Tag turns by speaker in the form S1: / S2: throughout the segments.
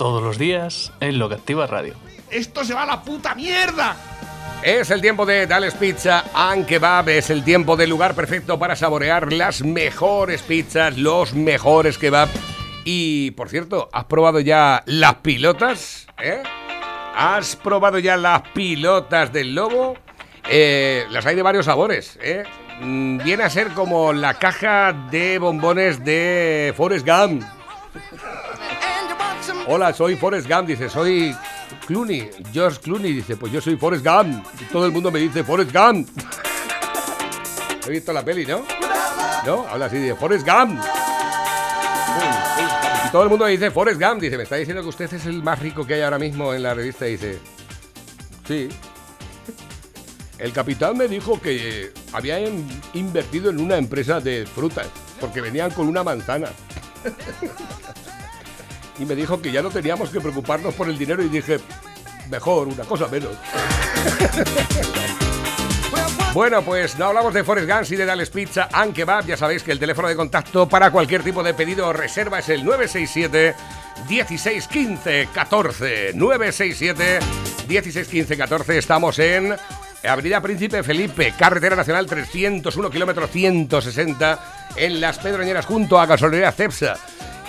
S1: todos los días en Lo que Activa Radio.
S2: ¡Esto se va a la puta mierda!
S3: Es el tiempo de Dales Pizza and Kebab, es el tiempo del lugar perfecto para saborear las mejores pizzas, los mejores kebab. Y, por cierto, ¿has probado ya las pilotas? ¿Eh? ¿Has probado ya las pilotas del lobo? Eh, las hay de varios sabores, ¿eh? Mm, Viene a ser como la caja de bombones de Forrest Gump. Hola, soy Forrest Gump, dice, soy Clooney, George Clooney, dice, pues yo soy Forrest Gump. Todo el mundo me dice Forrest Gump. He visto la peli, ¿no? ¿No? Habla así de Forrest Gump. Y todo el mundo me dice Forrest Gump, dice, me está diciendo que usted es el más rico que hay ahora mismo en la revista, dice, sí. El capitán me dijo que habían invertido en una empresa de frutas, porque venían con una manzana. Y me dijo que ya no teníamos que preocuparnos por el dinero y dije, mejor, una cosa menos. Bueno, pues no hablamos de Forest Gump y de Dales Pizza and Kebab. Ya sabéis que el teléfono de contacto para cualquier tipo de pedido o reserva es el 967 1615 14. 967 1615 14. Estamos en Avenida Príncipe Felipe, Carretera Nacional 301, kilómetro 160, en Las Pedroñeras, junto a Gasolinera Cepsa.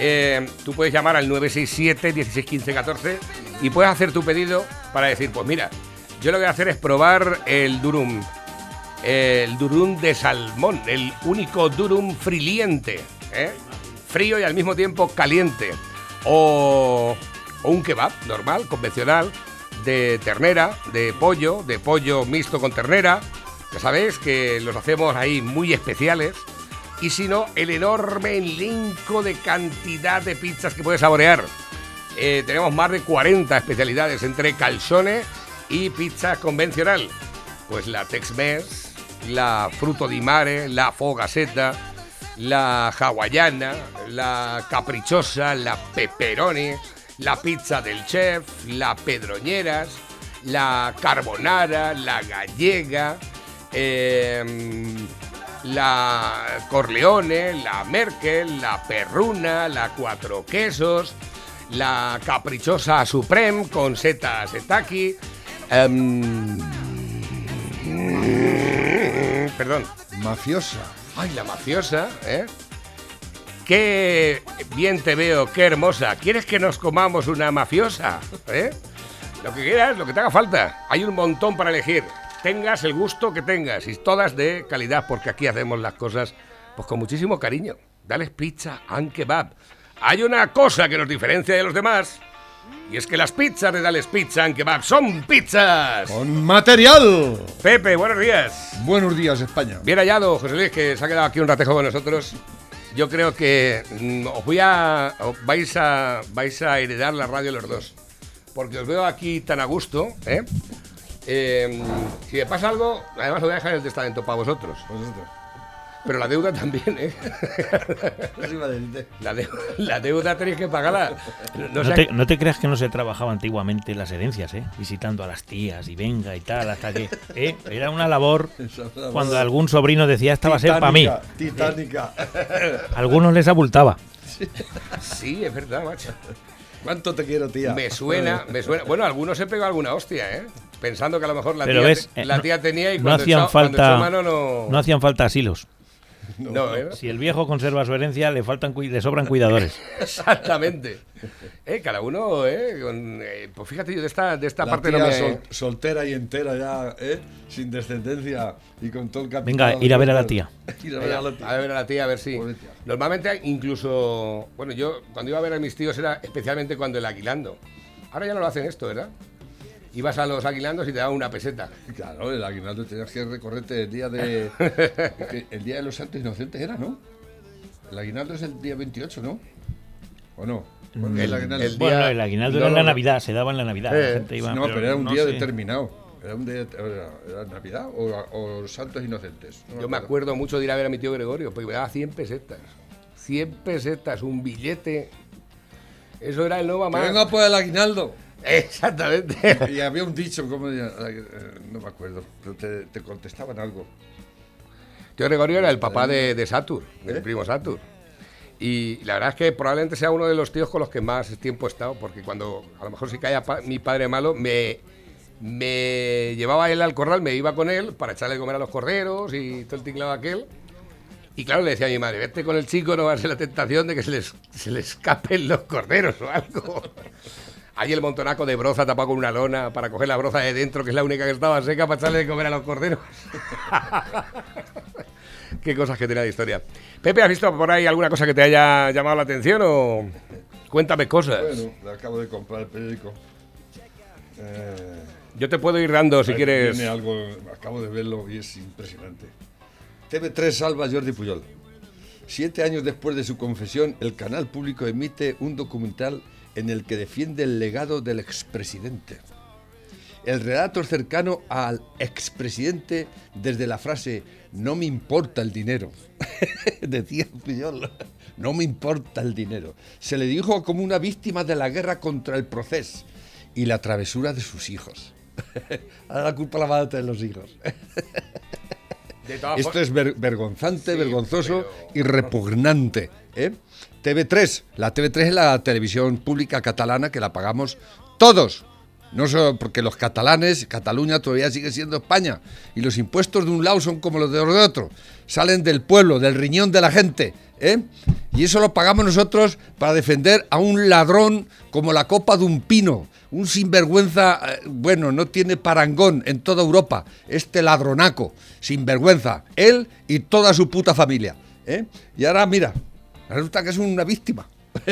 S3: Eh, tú puedes llamar al 967 1615 14 y puedes hacer tu pedido para decir, pues mira, yo lo que voy a hacer es probar el durum el durum de salmón, el único durum friliente, ¿eh? frío y al mismo tiempo caliente. O, o un kebab normal, convencional, de ternera, de pollo, de pollo mixto con ternera. Ya sabéis que los hacemos ahí muy especiales. Y si no, el enorme elenco de cantidad de pizzas que puedes saborear. Eh, tenemos más de 40 especialidades entre calzone y pizza convencional. Pues la Tex-Mex, la Fruto di Mare, la Fogaseta, la hawaiana, la caprichosa, la pepperoni, la pizza del chef, la pedroñeras, la carbonara, la gallega, em, la Corleone, la Merkel, la Perruna, la Cuatro Quesos, la caprichosa Supreme con setas setaki. em, perdón.
S4: Mafiosa.
S3: Ay, la mafiosa, ¿eh? Qué bien te veo, qué hermosa. ¿Quieres que nos comamos una mafiosa? ¿Eh? Lo que quieras, lo que te haga falta. Hay un montón para elegir. Tengas el gusto que tengas y todas de calidad, porque aquí hacemos las cosas pues con muchísimo cariño. Dales pizza and kebab. Hay una cosa que nos diferencia de los demás. Y es que las pizzas de Dales Pizza and Kebab son pizzas.
S4: Con material.
S3: Pepe, buenos días.
S4: Buenos días, España.
S3: Bien hallado, José Luis, que se ha quedado aquí un ratejo con nosotros. Yo creo que mm, os voy a, os vais a vais a heredar la radio los dos, porque os veo aquí tan a gusto. ¿eh? Eh, si me pasa algo, además os voy a dejar el testamento para vosotros,
S4: Vosotros.
S3: pero la deuda también. ¿eh? La, deuda, la deuda tenéis que pagarla. No,
S5: te, no te creas que no se trabajaba antiguamente las herencias, ¿eh? Visitando a las tías y venga y tal, hasta que... ¿eh? Era una labor cuando algún sobrino decía esta va a ser para mí.
S4: Titánica.
S5: A algunos les abultaba.
S3: Sí, es verdad, macho.
S4: ¿Cuánto te quiero, tía?
S3: Me suena, me suena. Bueno, algunos se pegó alguna hostia, ¿eh? Pensando que a lo mejor la,
S5: Pero
S3: tía,
S5: ves,
S3: te-
S5: eh,
S3: la
S5: no-
S3: tía tenía y
S5: no
S3: cuando,
S5: hacían
S3: echó- cuando
S5: falta
S3: echó mano no...
S5: no hacían falta asilos.
S3: No, ¿eh?
S5: Si el viejo conserva su herencia, le faltan le sobran cuidadores.
S3: Exactamente. Eh, cada uno, eh, con, eh, pues fíjate, yo de esta, de esta
S4: La
S3: parte
S4: tía
S3: no me...
S4: sol- soltera y entera ya, ¿eh? Sin descendencia y con todo el capital.
S5: Venga, ir a ver a la tía.
S4: ir a ver a la tía.
S3: A ver a la tía, a ver si. Normalmente, incluso. Bueno, yo cuando iba a ver a mis tíos era especialmente cuando el aguilando. Ahora ya no lo hacen esto, ¿verdad? Ibas a los aguilandos y te daban una peseta.
S4: Claro, el aguinaldo tenías que recorrerte el día de. el día de los santos inocentes era, ¿no? El aguinaldo es el día 28, ¿no? ¿O no?
S5: Mm,
S4: ¿Cuándo es el aguinaldo?
S3: el
S5: Bueno,
S3: día-
S5: el aguinaldo
S3: no,
S5: era en la
S3: no.
S5: Navidad, se daba en la Navidad.
S3: Eh,
S5: la gente iba,
S4: no, pero, era un día
S5: sé.
S4: determinado. Era un día, era, era Navidad o, o Santos Inocentes. No
S3: Yo me acuerdo mucho de ir a ver a mi tío Gregorio, porque me daba 100 pesetas. 100 pesetas, un billete. Eso era el no
S4: Que
S3: mamá.
S4: venga por el aguinaldo.
S3: Exactamente.
S4: Y había un dicho, ¿cómo decía? Eh, no me acuerdo, pero te, te contestaban algo.
S3: Tío Gregorio era el papá de, de Satur, del
S4: ¿Eh?
S3: primo Satur. Y la verdad es que probablemente sea uno de los tíos con los que más tiempo he estado, porque cuando a lo mejor si caía pa- mi padre malo, me, me llevaba él al corral, me iba con él para echarle de comer a los corderos y todo el tinglado aquel. Y claro, le decía a mi madre, vete con el chico, no va a ser la tentación de que se les, se le escapen los corderos o algo. Allí el montonaco de broza tapado con una lona para coger la broza de dentro, que es la única que estaba seca, para echarle de comer a los corderos. Qué cosas que tiene la historia. Pepe, ¿has visto por ahí alguna cosa que te haya llamado la atención o cuéntame cosas?
S4: Bueno, le acabo de comprar el periódico. Eh,
S3: Yo te puedo ir dando si
S4: ahí
S3: quieres.
S4: Viene algo, acabo de verlo y es impresionante. TV3 salva a Jordi Puyol. Siete años después de su confesión, el canal público emite un documental en el que defiende el legado del expresidente. El relato es cercano al expresidente desde la frase no me importa el dinero. Decía Puyol, no me importa el dinero. Se le dijo como una víctima de la guerra contra el proceso y la travesura de sus hijos. Ahora la culpa la van a tener los hijos. Esto es ver- vergonzante,
S3: Sí,
S4: vergonzoso
S3: pero-
S4: y repugnante. ¿eh? TV3, la TV3 es la televisión pública catalana que la pagamos todos. No solo porque los catalanes, Cataluña todavía sigue siendo España y los impuestos de un lado son como los de otro. Salen del pueblo, del riñón de la gente. ¿eh? Y eso lo pagamos nosotros para defender a un ladrón como la copa de un pino. Un sinvergüenza, eh, bueno, no tiene parangón en toda Europa. Este ladronaco, sinvergüenza. Él y toda su puta familia. ¿eh? Y ahora, mira, resulta que es una víctima.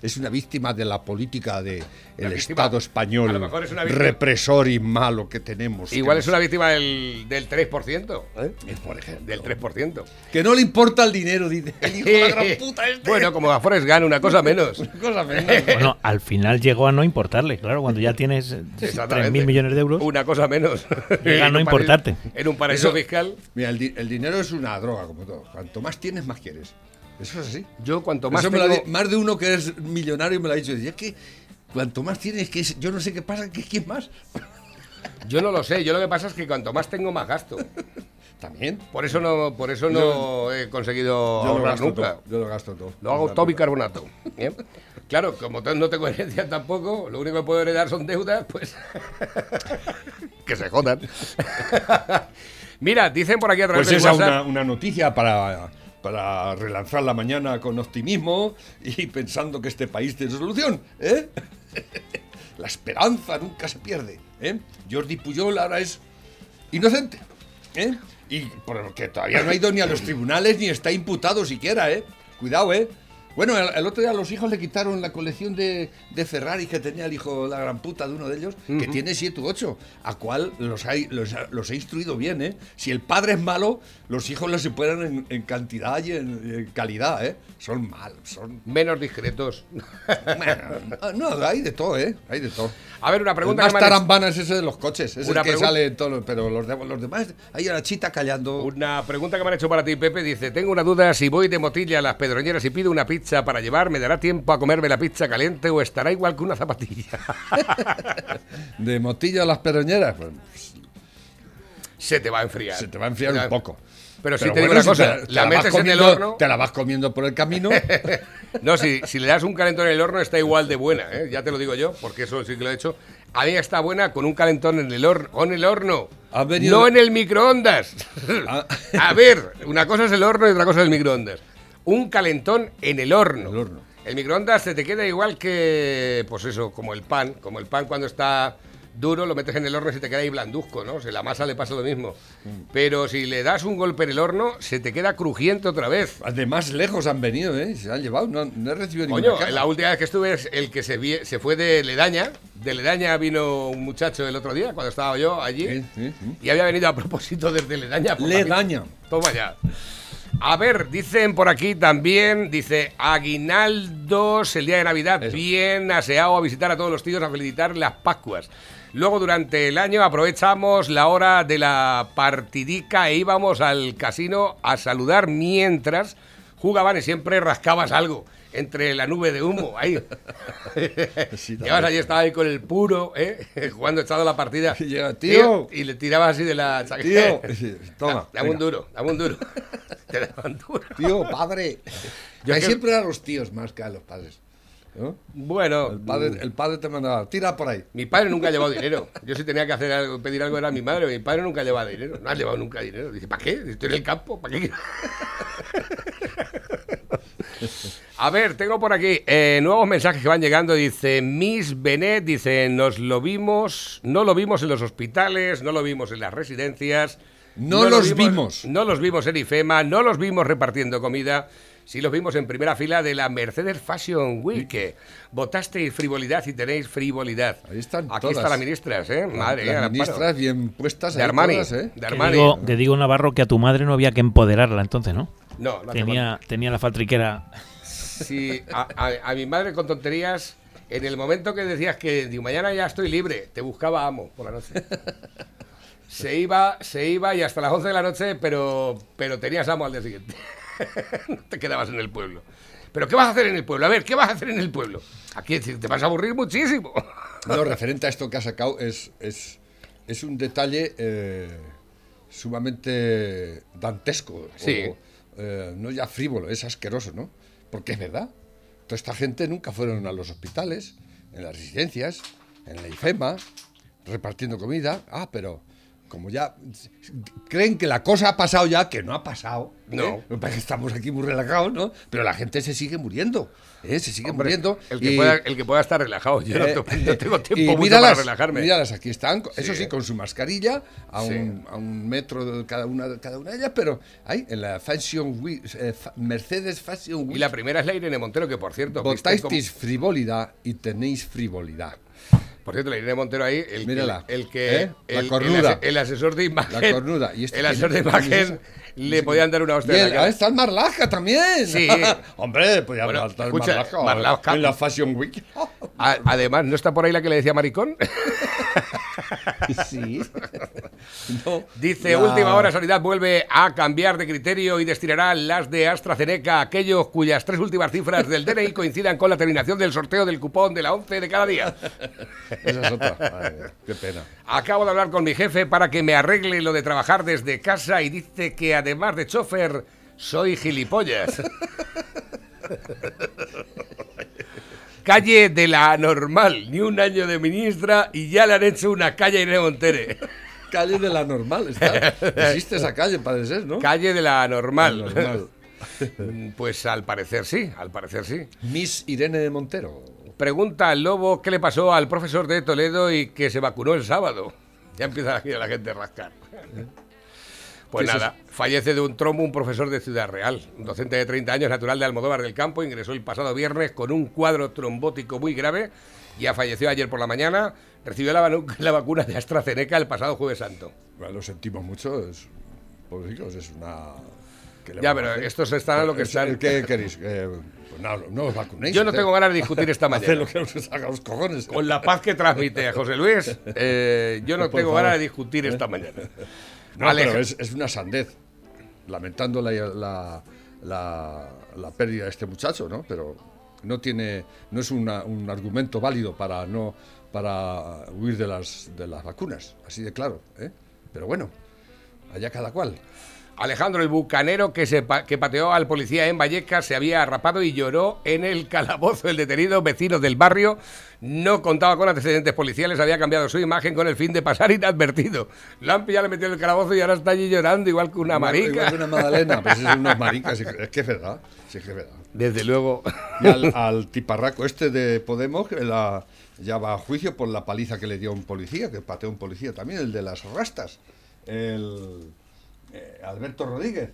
S4: es una víctima de la política del
S3: víctima.
S4: Estado español
S3: A lo mejor es
S4: represor y malo que tenemos.
S3: Igual
S4: que
S3: es
S4: nos-
S3: una víctima del, del 3%.
S4: ¿Eh? Por ejemplo.
S3: Del 3%.
S4: Que no le importa el dinero, dice el hijo de la gran puta este.
S3: Bueno, como a Forrest Gump, una cosa menos.
S4: Una cosa menos.
S5: Bueno, al final llegó a no importarle, claro, cuando ya tienes eh,
S3: Exactamente.
S5: 3.000 millones de euros.
S3: Una cosa menos.
S5: Llega a no importarte.
S3: En un paraíso
S4: Eso-
S3: fiscal.
S4: Mira, el, di- el dinero es una droga, como todo. Cuanto más tienes, más quieres. Eso es así.
S3: Yo cuanto más tengo-
S4: di- más de uno que es millonario me lo ha dicho. Es que cuanto más tienes, que es- yo no sé qué pasa, que quién más.
S3: Yo no lo sé. Yo lo que pasa es que cuanto más tengo, más gasto.
S4: También.
S3: Por eso no, por eso no he conseguido
S4: Yo lo
S3: ahorrar
S4: gasto
S3: nunca.
S4: todo. Yo lo gasto todo.
S3: Lo hago todo bicarbonato. ¿bien? Claro, como no tengo herencia tampoco, lo único que puedo heredar son deudas, pues. que se jodan. Mira, dicen por aquí a través
S4: Pues esa
S3: WhatsApp.
S4: una, una noticia para, para relanzar la mañana con optimismo y pensando que este país tiene solución. ¿eh? La esperanza nunca se pierde. ¿eh? Jordi Puyol ahora es inocente. ¿eh? Y porque todavía no ha ido ni a los tribunales ni está imputado siquiera. ¿eh? Cuidado, ¿eh? Bueno, el, el otro día los hijos le quitaron la colección de, de Ferrari que tenía el hijo, la gran puta de uno de ellos, que tiene 7 u 8, a cual los, hay, los, los he instruido bien, ¿eh? Si el padre es malo, los hijos los superan en, en cantidad y en, en calidad, ¿eh? Son malos, son...
S3: Menos discretos.
S4: No, hay de todo, ¿eh? Hay de todo.
S3: A ver, una
S4: El
S3: pregunta
S4: más
S3: que
S4: tarambana es ese de los coches, es el que sale en todos los... Pero los, de- los demás, ahí a la chita callando...
S3: Una pregunta que me han hecho para ti, Pepe. Dice: Tengo una duda. Si voy de motilla a las pedroñeras y pido una pizza para llevar, ¿me dará tiempo a comerme la pizza caliente o estará igual que una zapatilla?
S4: De motilla a las peroñeras, pues
S3: Se te va a enfriar.
S4: se te va a enfriar un poco.
S3: Pero, si
S4: Pero
S3: te digo
S4: bueno,
S3: una cosa:
S4: te- te
S3: la metes en el horno.
S4: Te la vas comiendo por el camino.
S3: No, si, si le das un calentón en el horno está igual de buena, ¿eh? ya te lo digo yo, porque eso sí que lo he hecho. A mí está buena con un calentón en el horno, en el horno,
S4: venido-
S3: no en el microondas.
S4: Ah.
S3: A ver, una cosa es el horno y otra cosa es el microondas. Un calentón en el horno.
S4: El horno.
S3: El microondas se te queda igual que, pues eso, como el pan, como el pan cuando está duro lo metes en el horno y se te queda ahí blanduzco, ¿no? Si la masa le pasa lo mismo.
S4: Mm.
S3: Pero si le das un golpe en el horno, se te queda crujiente otra vez.
S4: Además, lejos han venido, ¿eh? Se han llevado, no, no he recibido ninguna
S3: Coño,
S4: queja.
S3: la última vez que estuve es el que se, vie- se fue de Ledaña. De Ledaña vino un muchacho el otro día, cuando estaba yo allí.
S4: Sí, sí, sí.
S3: Y había venido a propósito desde Ledaña. por la
S4: Ledaña.
S3: Toma ya. A ver, dicen por aquí también, dice Aguinaldos el día de Navidad, bien aseado a visitar a todos los tíos a felicitar las Pascuas. Luego durante el año aprovechamos la hora de la partidica e íbamos al casino a saludar mientras jugaban y siempre rascabas algo entre la nube de humo ahí.
S4: Sí,
S3: Llevas allí, estaba ahí con el puro, ¿eh? jugando echado la partida.
S4: Y llega, "Tío".
S3: Y le tirabas así de la chaqueta.
S4: Tío, sí, toma,
S3: Dame un duro, dame un duro. Te daban duro.
S4: Tío, padre.
S3: Yo
S4: Ahí
S3: que-
S4: siempre eran los tíos más que a los padres. ¿No?
S3: Bueno,
S4: El padre, el padre te mandaba, tira por ahí.
S3: mi padre nunca ha llevado dinero. Yo si tenía que hacer algo, pedir algo era mi madre, mi padre nunca llevaba dinero. No ha llevado nunca dinero. Dice, ¿para qué? Estoy en el campo, ¿para qué? A ver, tengo por aquí eh, nuevos mensajes que van llegando. Dice Miss Benet, dice, nos lo vimos, no lo vimos en los hospitales, no lo vimos en las residencias.
S4: No
S3: lo
S4: los vimos.
S3: No los vimos en IFEMA, no los vimos repartiendo comida. Sí los vimos en primera fila de la Mercedes Fashion Week. que Votasteis frivolidad y tenéis frivolidad.
S4: Ahí están
S3: Aquí
S4: todas.
S3: está la ministras, ¿eh? Madre
S4: Las
S3: Amparo.
S4: ministras bien puestas
S3: De Armani.
S4: todas, ¿eh?
S3: De Armani.
S5: digo, que digo Navarro que a tu madre no había que empoderarla entonces, ¿no?
S3: No, no
S5: Tenía, tenía la faltriquera.
S3: Sí, a, a- a mi madre con tonterías, en el momento que decías que digo, mañana ya estoy libre, te buscaba amo por la noche. Se iba, se iba y hasta las 11 de la noche, pero, pero tenías amo al día siguiente. No te quedabas en el pueblo. ¿Pero qué vas a hacer en el pueblo? A ver, ¿qué vas a hacer en el pueblo? Aquí te vas a aburrir muchísimo.
S4: No, referente a esto que ha sacado, es, es, es un detalle eh, sumamente dantesco.
S3: Sí.
S4: o, eh, no ya frívolo, es asqueroso, ¿no? Porque es verdad. Toda esta gente nunca fueron a los hospitales, en las residencias, en la IFEMA, repartiendo comida. Ah, pero como ya creen que la cosa ha pasado ya, que no ha pasado. ¿eh?
S3: No.
S4: Que Estamos aquí muy relajados, ¿no? Pero la gente se sigue muriendo. ¿eh? Se sigue
S3: Hombre,
S4: muriendo.
S3: el, que
S4: y-
S3: pueda, el que pueda estar relajado. Yo no,
S4: eh,
S3: no tengo
S4: y
S3: tiempo mucho
S4: míralas,
S3: para relajarme.
S4: Míralas, aquí están, eso
S3: Sí.
S4: sí, con su mascarilla, a,
S3: Sí.
S4: un, a un metro de cada una, cada una de ellas, pero ahí, en la Fashion Week, eh, Mercedes Fashion Week,
S3: Y la primera es la Irene Montero, que por cierto...
S4: votasteis frivolidad y tenéis frivolidad.
S3: Por cierto, la Irene Montero ahí, el,
S4: Mírala,
S3: el, el que...
S4: ¿eh? La
S3: el,
S4: cornuda.
S3: el ase- el asesor de imagen...
S4: La cornuda. ¿Y este
S3: el asesor de imagen le podían dar una
S4: Y
S3: hostia la
S4: el- ah, está el Marlaska también.
S3: Sí.
S4: Hombre, ya
S3: Bueno,
S4: estar Marlaska,
S3: Marlaska-
S4: en la Fashion Week.
S3: Además, ¿no está por ahí la que le decía maricón?
S4: sí. No,
S3: Dice, última hora, Sanidad vuelve a cambiar de criterio y destinará las de AstraZeneca a aquellos cuyas tres últimas cifras del DNI coincidan con la terminación del sorteo del cupón de la 11 de cada día.
S4: Esa es otra. Ay, qué pena.
S3: Acabo de hablar con mi jefe para que me arregle lo de trabajar desde casa y dice que además de chofer, soy gilipollas. Calle de la normal, ni un año de ministra y ya le han hecho una calle a Irene Montere.
S4: Calle de la normal, está. Existe esa calle, parece ser, ¿no?
S3: Calle de la normal.
S4: Normal.
S3: Pues al parecer sí, al parecer sí.
S4: Miss Irene de Montero.
S3: Pregunta al lobo qué le pasó al profesor de Toledo y que se vacunó el sábado. Ya empieza aquí la gente a rascar. Pues
S4: ¿Qué es
S3: nada, fallece de un trombo un profesor de Ciudad Real. Un docente de 30 años, natural de Almodóvar del Campo, ingresó el pasado viernes con un cuadro trombótico muy grave. Ya falleció ayer por la mañana. Recibió la, la vacuna de AstraZeneca el pasado Jueves Santo.
S4: Bueno, lo sentimos mucho, es, pobrecitos, es una... ¿qué le
S3: Ya, pero estos están a lo que
S4: Es-
S3: están.
S4: ¿Qué queréis? Eh, pues no, no os vacunéis.
S3: Yo no
S4: haced-
S3: tengo ganas de discutir esta
S4: haced
S3: mañana.
S4: lo que os haga los cojones.
S3: Con la paz que transmite José Luis, eh, yo no
S4: Por
S3: tengo
S4: favor.
S3: ganas de discutir esta mañana.
S4: No,
S3: Aleja-
S4: pero es, es una sandez. Lamentando la, la, la- la pérdida de este muchacho, ¿no? Pero no tiene, no es una- un argumento válido para no para huir de las de las vacunas, así de claro, ¿eh? Pero bueno, allá cada cual.
S3: Alejandro, el bucanero que, se pa- que pateó al policía en Vallecas, se había arrapado y lloró en el calabozo. El detenido, vecino del barrio, no contaba con antecedentes policiales, había cambiado su imagen con el fin de pasar inadvertido. Lampi ya le metió en el calabozo y ahora está allí llorando, igual que una marica.
S4: igual que una magdalena, pues es maricas, es que es verdad, sí que es verdad.
S3: Desde luego.
S4: Y al, al tiparraco este de Podemos, la, ya va a juicio por la paliza que le dio a un policía, que pateó a un policía también, el de las rastas, el eh, Alberto Rodríguez.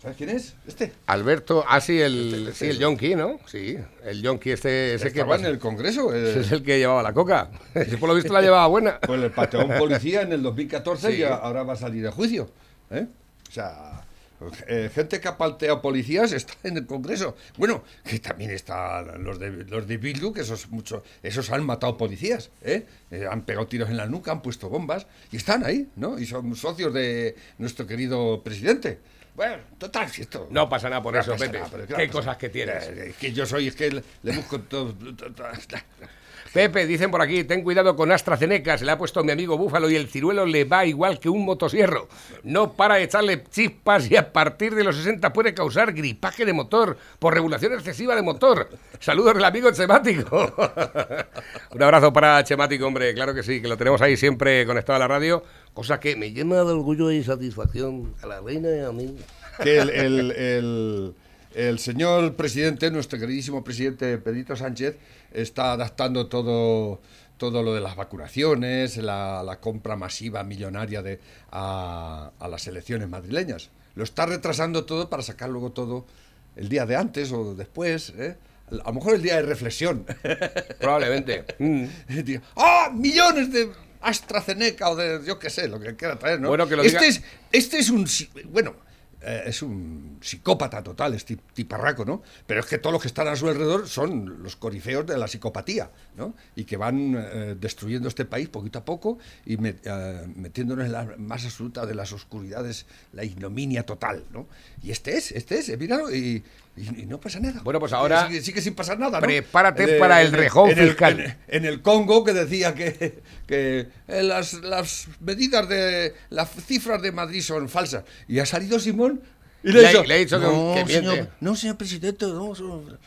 S4: ¿Sabes quién es? Este.
S3: Alberto, ah, sí, el,
S4: Este-
S3: sí, el yonki, ¿no? Sí, el yonki este, ese que
S4: Estaba en el Congreso. eh,
S3: es el que llevaba la coca. Ese, por lo visto la llevaba buena.
S4: Pues le pateó a un policía en el 2014
S3: Sí.
S4: y a- ahora va a salir de juicio. ¿eh? O sea, eh, gente que ha palteado policías está en el Congreso. Bueno, que también están los de, los de Bildu, que esos, mucho, esos han matado policías, ¿eh? Eh, han pegado tiros en la nuca, han puesto bombas y están ahí, ¿no? Y son socios de nuestro querido presidente. Bueno, total, si esto...
S3: No pasa nada por
S4: No
S3: eso, Pepe.
S4: nada, pero ¿qué
S3: cosas que tienes.
S4: Eh, que yo soy, es que le, le busco todo...
S3: Pepe, dicen por aquí, ten cuidado con AstraZeneca, se le ha puesto mi amigo Búfalo y el ciruelo le va igual que un motosierro. No para de echarle chispas y a partir de los 60 puede causar gripaje de motor por regulación excesiva de motor. Saludos del amigo Chemático. un abrazo para Chemático, hombre, claro que sí, que lo tenemos ahí siempre conectado a la radio, cosa que me llena de orgullo y satisfacción a la reina y a mí.
S4: que el, el- el- el señor presidente, nuestro queridísimo presidente Pedrito Sánchez, está adaptando todo, todo lo de las vacunaciones, la, la compra masiva millonaria de, a, a las elecciones madrileñas. Lo está retrasando todo para sacar luego todo el día de antes o después. ¿eh? A lo mejor el día de reflexión.
S3: Probablemente. Mm.
S4: ¡Ah! Millones de AstraZeneca o de yo qué sé, lo que quiera traer, ¿no?
S3: Bueno, que lo
S4: este,
S3: diga-
S4: es, este es un. Bueno, eh, es un psicópata total, es ti- tiparraco, ¿no? Pero es que todos los que están a su alrededor son los corifeos de la psicopatía, ¿no? Y que van eh, destruyendo este país poquito a poco y me- eh, metiéndonos en la más absoluta de las oscuridades, la ignominia total, ¿no? Y este es, este es, míralo, y, y- y no pasa nada.
S3: Bueno, pues ahora
S4: Sigue, sigue sin pasar nada, ¿no?
S3: prepárate para el rejón
S4: en el-
S3: fiscal.
S4: en- en el Congo que decía que, que eh, las, las medidas de las cifras de Madrid son falsas y ha salido Simón y le,
S3: que-
S4: no,
S3: que miente".
S4: señor, no señor presidente no señor".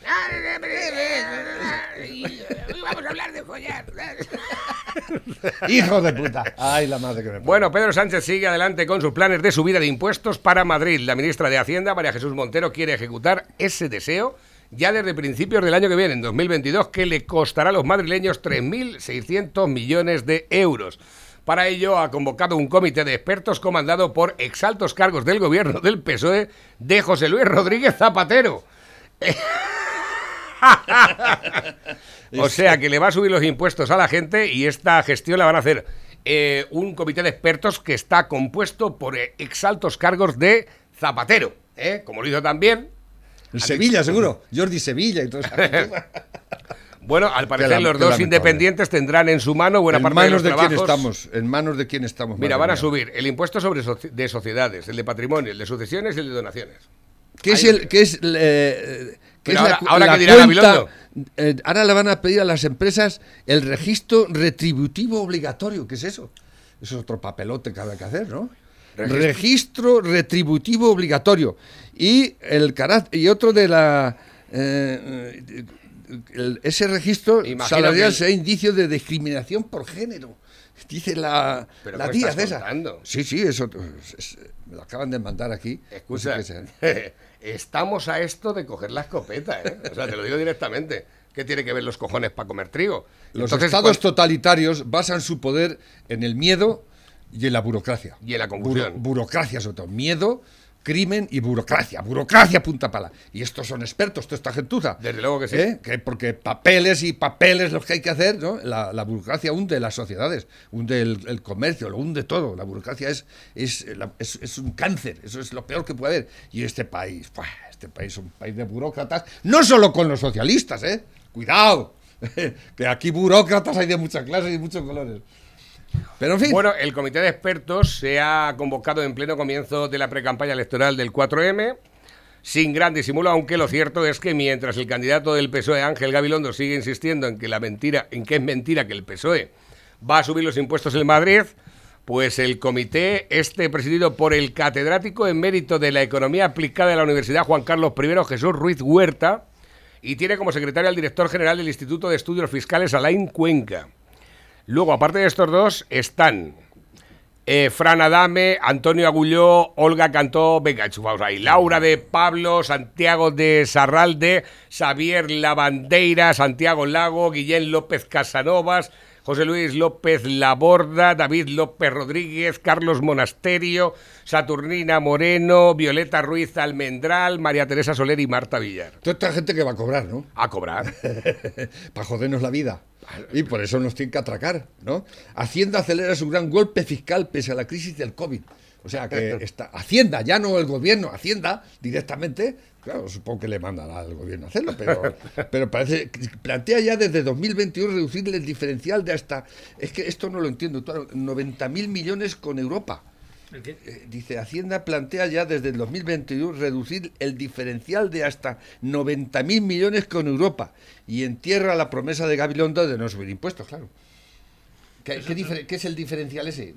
S3: Hoy vamos a hablar de follar.
S4: hijo de puta ay la madre que me parió.
S3: Bueno, Pedro Sánchez sigue adelante con sus planes de subida de impuestos para Madrid. La ministra de Hacienda, María Jesús Montero, quiere ejecutar ese deseo ya desde principios del año que viene, en 2022, que le costará a los madrileños 3.600 millones de euros. Para ello ha convocado un comité de expertos comandado por exaltos cargos del gobierno del PSOE de José Luis Rodríguez Zapatero. O sea que le va a subir los impuestos a la gente y esta gestión la van a hacer eh, un comité de expertos que está compuesto por eh, exaltos cargos de Zapatero, ¿eh? como lo hizo también.
S4: en Sevilla seguro Jordi Sevilla y todo eso
S3: Bueno, al parecer los
S4: qué
S3: dos
S4: lamentable.
S3: independientes tendrán en su mano buena
S4: en
S3: parte de
S4: manos
S3: los
S4: de, quién estamos en manos de quién estamos
S3: Mira, van a subir el impuesto sobre de sociedades, el de patrimonio, el de sucesiones y el de donaciones.
S4: ¿Qué es el qué es eh, qué
S3: Pero
S4: es la
S3: ahora-
S4: cu-
S3: ahora
S4: la
S3: que dirá Gabilondo.
S4: eh, ahora le van a pedir a las empresas el registro retributivo obligatorio. ¿Qué es eso? Eso es otro papelote que habrá que hacer, ¿no? Registro, retributivo obligatorio. Y el y otro de la eh, eh, el- ese registro salarial será indicio de discriminación por género. Dice la,
S3: ¿Pero
S4: la
S3: qué
S4: tía César.
S3: contando?
S4: Sí, sí, eso es- es- me lo acaban de mandar aquí.
S3: Escucha,
S4: No sé sea.
S3: estamos a esto de coger la escopeta, ¿eh? O sea, te lo digo directamente. ¿Qué tiene que ver los cojones para comer trigo?
S4: Los
S3: Entonces,
S4: estados totalitarios basan su poder en el miedo y en la burocracia.
S3: Y en la confusión.
S4: Buro- burocracia, sobre todo. Miedo, crimen y burocracia. Burocracia punta pala. Y estos son expertos, toda esta gentuza.
S3: Desde luego que sí.
S4: ¿Eh? Que porque papeles y papeles los que hay que hacer, ¿no? La, la burocracia hunde las sociedades, hunde el, el comercio, lo hunde todo. La burocracia es, es, es, es un cáncer, eso es lo peor que puede haber. Y este país, ¡buah! este país es un país de burócratas, no solo con los socialistas, ¿eh? Cuidado, que aquí burócratas hay de muchas clases y muchos colores. Pero en fin,
S3: Bueno, el comité de expertos se ha convocado en pleno comienzo de la precampaña electoral del 4M, sin gran disimulo, aunque lo cierto es que mientras el candidato del PSOE, Ángel Gabilondo, sigue insistiendo en que la mentira, en que es mentira que el PSOE va a subir los impuestos en Madrid, pues el comité, este presidido por el catedrático en mérito de la economía aplicada de la Universidad Juan Carlos I, Jesús Ruiz Huerta, y tiene como secretario al director general del Instituto de Estudios Fiscales, Alain Cuenca. Luego, aparte de estos dos, están eh, Fran Adame, Antonio Agulló, Olga Cantó, venga, enchufaos ahí, Laura de Pablo, Santiago de Sarralde, Xavier Lavandeira, Santiago Lago, Guillén López Casanovas, José Luis López Laborda, David López Rodríguez, Carlos Monasterio, Saturnina Moreno, Violeta Ruiz Almendral, María Teresa Soler y Marta Villar.
S4: toda esta gente que va a cobrar, ¿no?
S3: A cobrar.
S4: Para jodernos la vida. Y por eso nos tienen que atracar, ¿no? Hacienda acelera su gran golpe fiscal pese a la crisis del COVID. O sea que está, Hacienda, ya no el gobierno, Hacienda directamente, claro, supongo que le mandará al gobierno a hacerlo, pero, pero parece que plantea ya desde 2021 reducir el diferencial de hasta, es que esto no lo entiendo, 90 mil millones con Europa. Eh, dice, Hacienda plantea ya desde el 2021 reducir el diferencial de hasta 90 mil millones con Europa y entierra la promesa de Gabilondo de no subir impuestos, claro. ¿Qué, es el diferencial ese?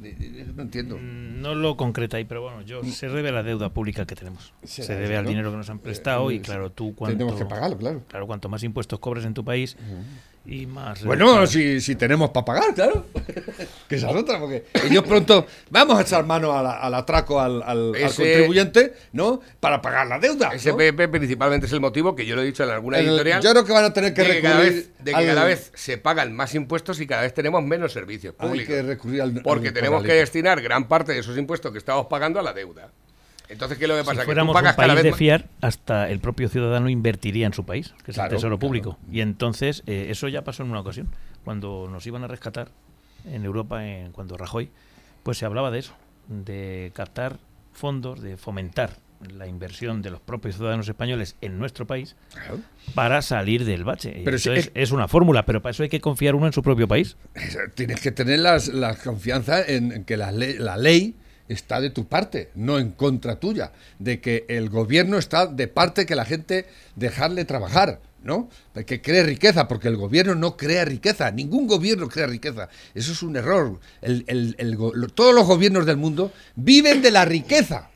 S4: No entiendo.
S5: Mm, no lo concreta ahí, pero bueno, yo mm. se debe a la deuda pública que tenemos. Se, debe al dinero que nos han prestado y claro, tú cuánto...
S4: Tenemos que pagarlo, claro.
S5: Claro, cuanto más impuestos cobres en tu país y más...
S4: Bueno, si, si, tenemos para pagar, claro. que esa es otra, porque ellos pronto vamos a echar mano al atraco al, al, contribuyente, ¿no? Para pagar la deuda.
S3: Ese principalmente es el motivo que yo lo he dicho en alguna editorial.
S4: Yo creo que van a tener que recurrir...
S3: de que cada vez se pagan más impuestos y cada vez tenemos menos servicios públicos.
S4: Hay que recurrir al...
S3: Porque tenemos que destinar gran parte de esos impuestos que estamos pagando a la deuda. Entonces, ¿qué es lo que pasa?
S5: Si fuéramos un país de fiar, hasta el propio ciudadano invertiría en su país, que es el tesoro público. Y entonces, eh, eso ya pasó en una ocasión. Cuando nos iban a rescatar en Europa, en, cuando Rajoy, pues se hablaba de eso, de captar fondos, de fomentar la inversión de los propios ciudadanos españoles en nuestro país para salir del bache. Pero es, una fórmula, pero para eso hay que confiar uno en su propio país.
S4: Tienes que tener la confianza en, que la ley está de tu parte, no en contra tuya, de que el gobierno está de parte que la gente dejarle trabajar, ¿no? Que cree riqueza, porque el gobierno no crea riqueza, ningún gobierno crea riqueza, eso es un error. todos los gobiernos del mundo viven de la riqueza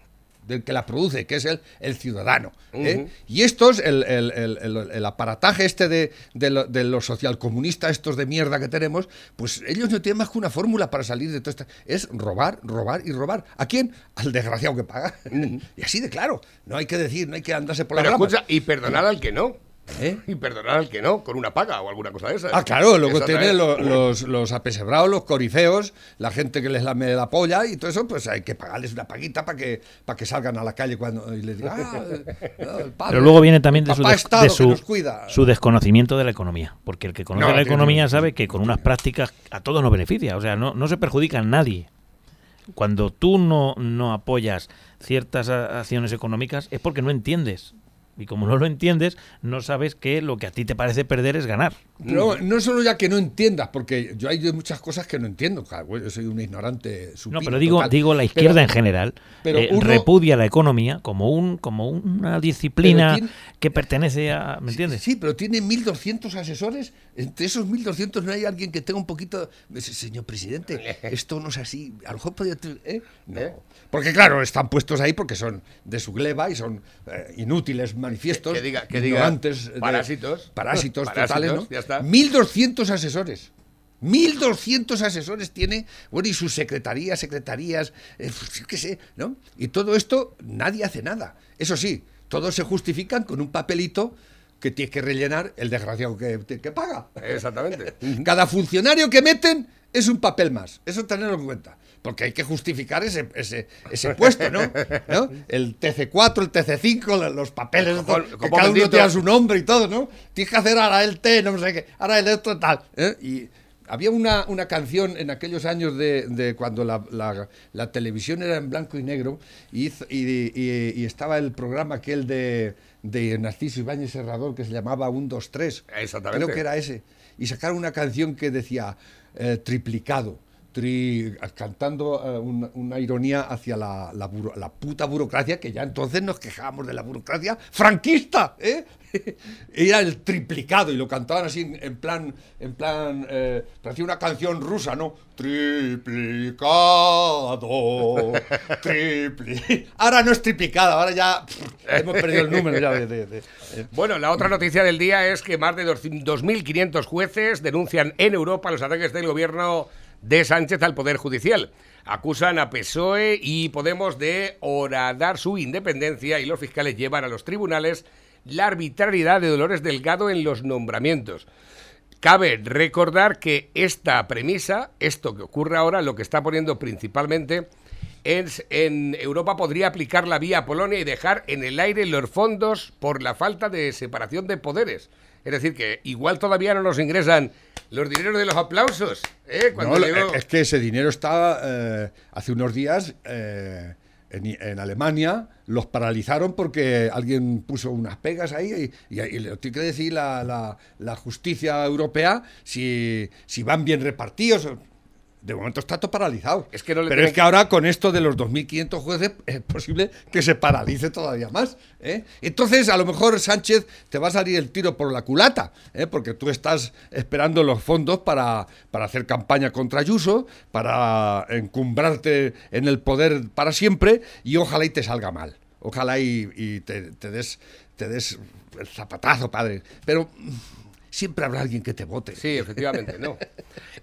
S4: del que la produce, que es el, el ciudadano. ¿eh? Y estos, el, el, el, aparataje este de, de, los socialcomunistas, estos de mierda que tenemos, pues ellos no tienen más que una fórmula para salir de todo esto. Es robar, robar y robar. ¿A quién? Al desgraciado que paga. y así de claro. No hay que decir, no hay que andarse por la
S3: Pero escucha, y perdonar al que no. ¿Eh? Y perdonar al que no, con una paga o alguna cosa de esa.
S4: Ah, claro, luego tiene los, los, apesebrados, los corifeos, la gente que les lame la polla y todo eso, pues hay que pagarles una paguita para que, para que salgan a la calle cuando y les digan, ah,
S5: eh, Pero luego viene también de, su, su, desconocimiento de la economía, porque el que conoce la economía sabe que con unas prácticas a todos nos beneficia, o sea, no, no se perjudica a nadie. Cuando tú no, no apoyas ciertas acciones económicas es porque no entiendes y como no lo entiendes, no sabes que lo que a ti te parece perder es ganar.
S4: No, no solo ya que no entiendas, porque yo hay muchas cosas que no entiendo. Claro, yo soy un ignorante
S5: No, pero digo, digo la izquierda en general eh, repudia la economía como un como una disciplina que pertenece a, ¿me entiendes?
S4: Sí, pero tiene 1200 asesores, entre esos 1200 no hay alguien que tenga un poquito, señor presidente, esto no es así, a lo mejor podría ¿eh? No. Porque claro, están puestos ahí porque son de su gleba y son eh, inútiles manifiestos,
S3: que, diga, que ignorantes, parásitos,
S4: parásitos, totales, ¿no? 1.200 asesores. 1.200 asesores tiene, bueno, y sus secretarías, secretarías, eh, qué sé, ¿no? Y todo esto, nadie hace nada. Eso sí, todos se justifican con un papelito que tiene que rellenar el desgraciado que, que paga.
S3: Exactamente.
S4: Cada funcionario que meten es un papel más. Eso tenerlo en cuenta. Porque hay que justificar ese, ese, ese puesto, ¿no? El TC4, el TC5, los papeles, que cada uno tiene su nombre y todo, ¿no? Tienes que hacer ahora el T, no sé qué, ahora el esto tal. ¿eh? Y había una, una, canción en aquellos años de, de cuando la, la, televisión era en blanco y negro y, y, y, estaba el programa aquel de, de Narciso Ibáñez Serrador que se llamaba 1, 2, 3.
S3: Exactamente.
S4: Creo que era ese. Y sacaron una canción que decía eh, triplicado cantando eh, una, ironía hacia la, la, puta burocracia, que ya entonces nos quejábamos de la burocracia franquista, ¿eh? Era el triplicado y lo cantaban así en plan, en plan, eh, parecía una canción rusa, ¿no? Triplicado, triplicado. Ahora no es triplicado, ahora ya hemos perdido el número ya de,
S3: Bueno, la otra noticia del día es que más de 2.500 jueces denuncian en Europa los ataques del gobierno de Sánchez al Poder Judicial. Acusan a PSOE y Podemos de horadar su independencia y los fiscales llevan a los tribunales la arbitrariedad de Dolores Delgado en los nombramientos. Cabe recordar que esta premisa, esto que ocurre ahora, lo que está poniendo principalmente es en Europa podría aplicar la vía a Polonia y dejar en el aire los fondos por la falta de separación de poderes Es decir, que igual todavía no nos ingresan los dineros de los aplausos. ¿eh? Cuando
S4: No,
S3: llegó-
S4: Es que ese dinero estaba eh, hace unos días eh, en, en Alemania, los paralizaron porque alguien puso unas pegas ahí y, y, y le tiene que decir la, la- la justicia europea si, si van bien repartidos. De momento está todo paralizado.
S3: Es que no le
S4: Pero es que ahora con esto de los 2.500 jueces es posible que se paralice todavía más. ¿eh? Entonces, a lo mejor Sánchez te va a salir el tiro por la culata, ¿eh? porque tú estás esperando los fondos para, para hacer campaña contra Ayuso, para encumbrarte en el poder para siempre y ojalá y te salga mal. Ojalá y, y te, te des, te des el zapatazo, padre. Pero siempre habrá alguien que te vote.
S3: Sí, efectivamente, no.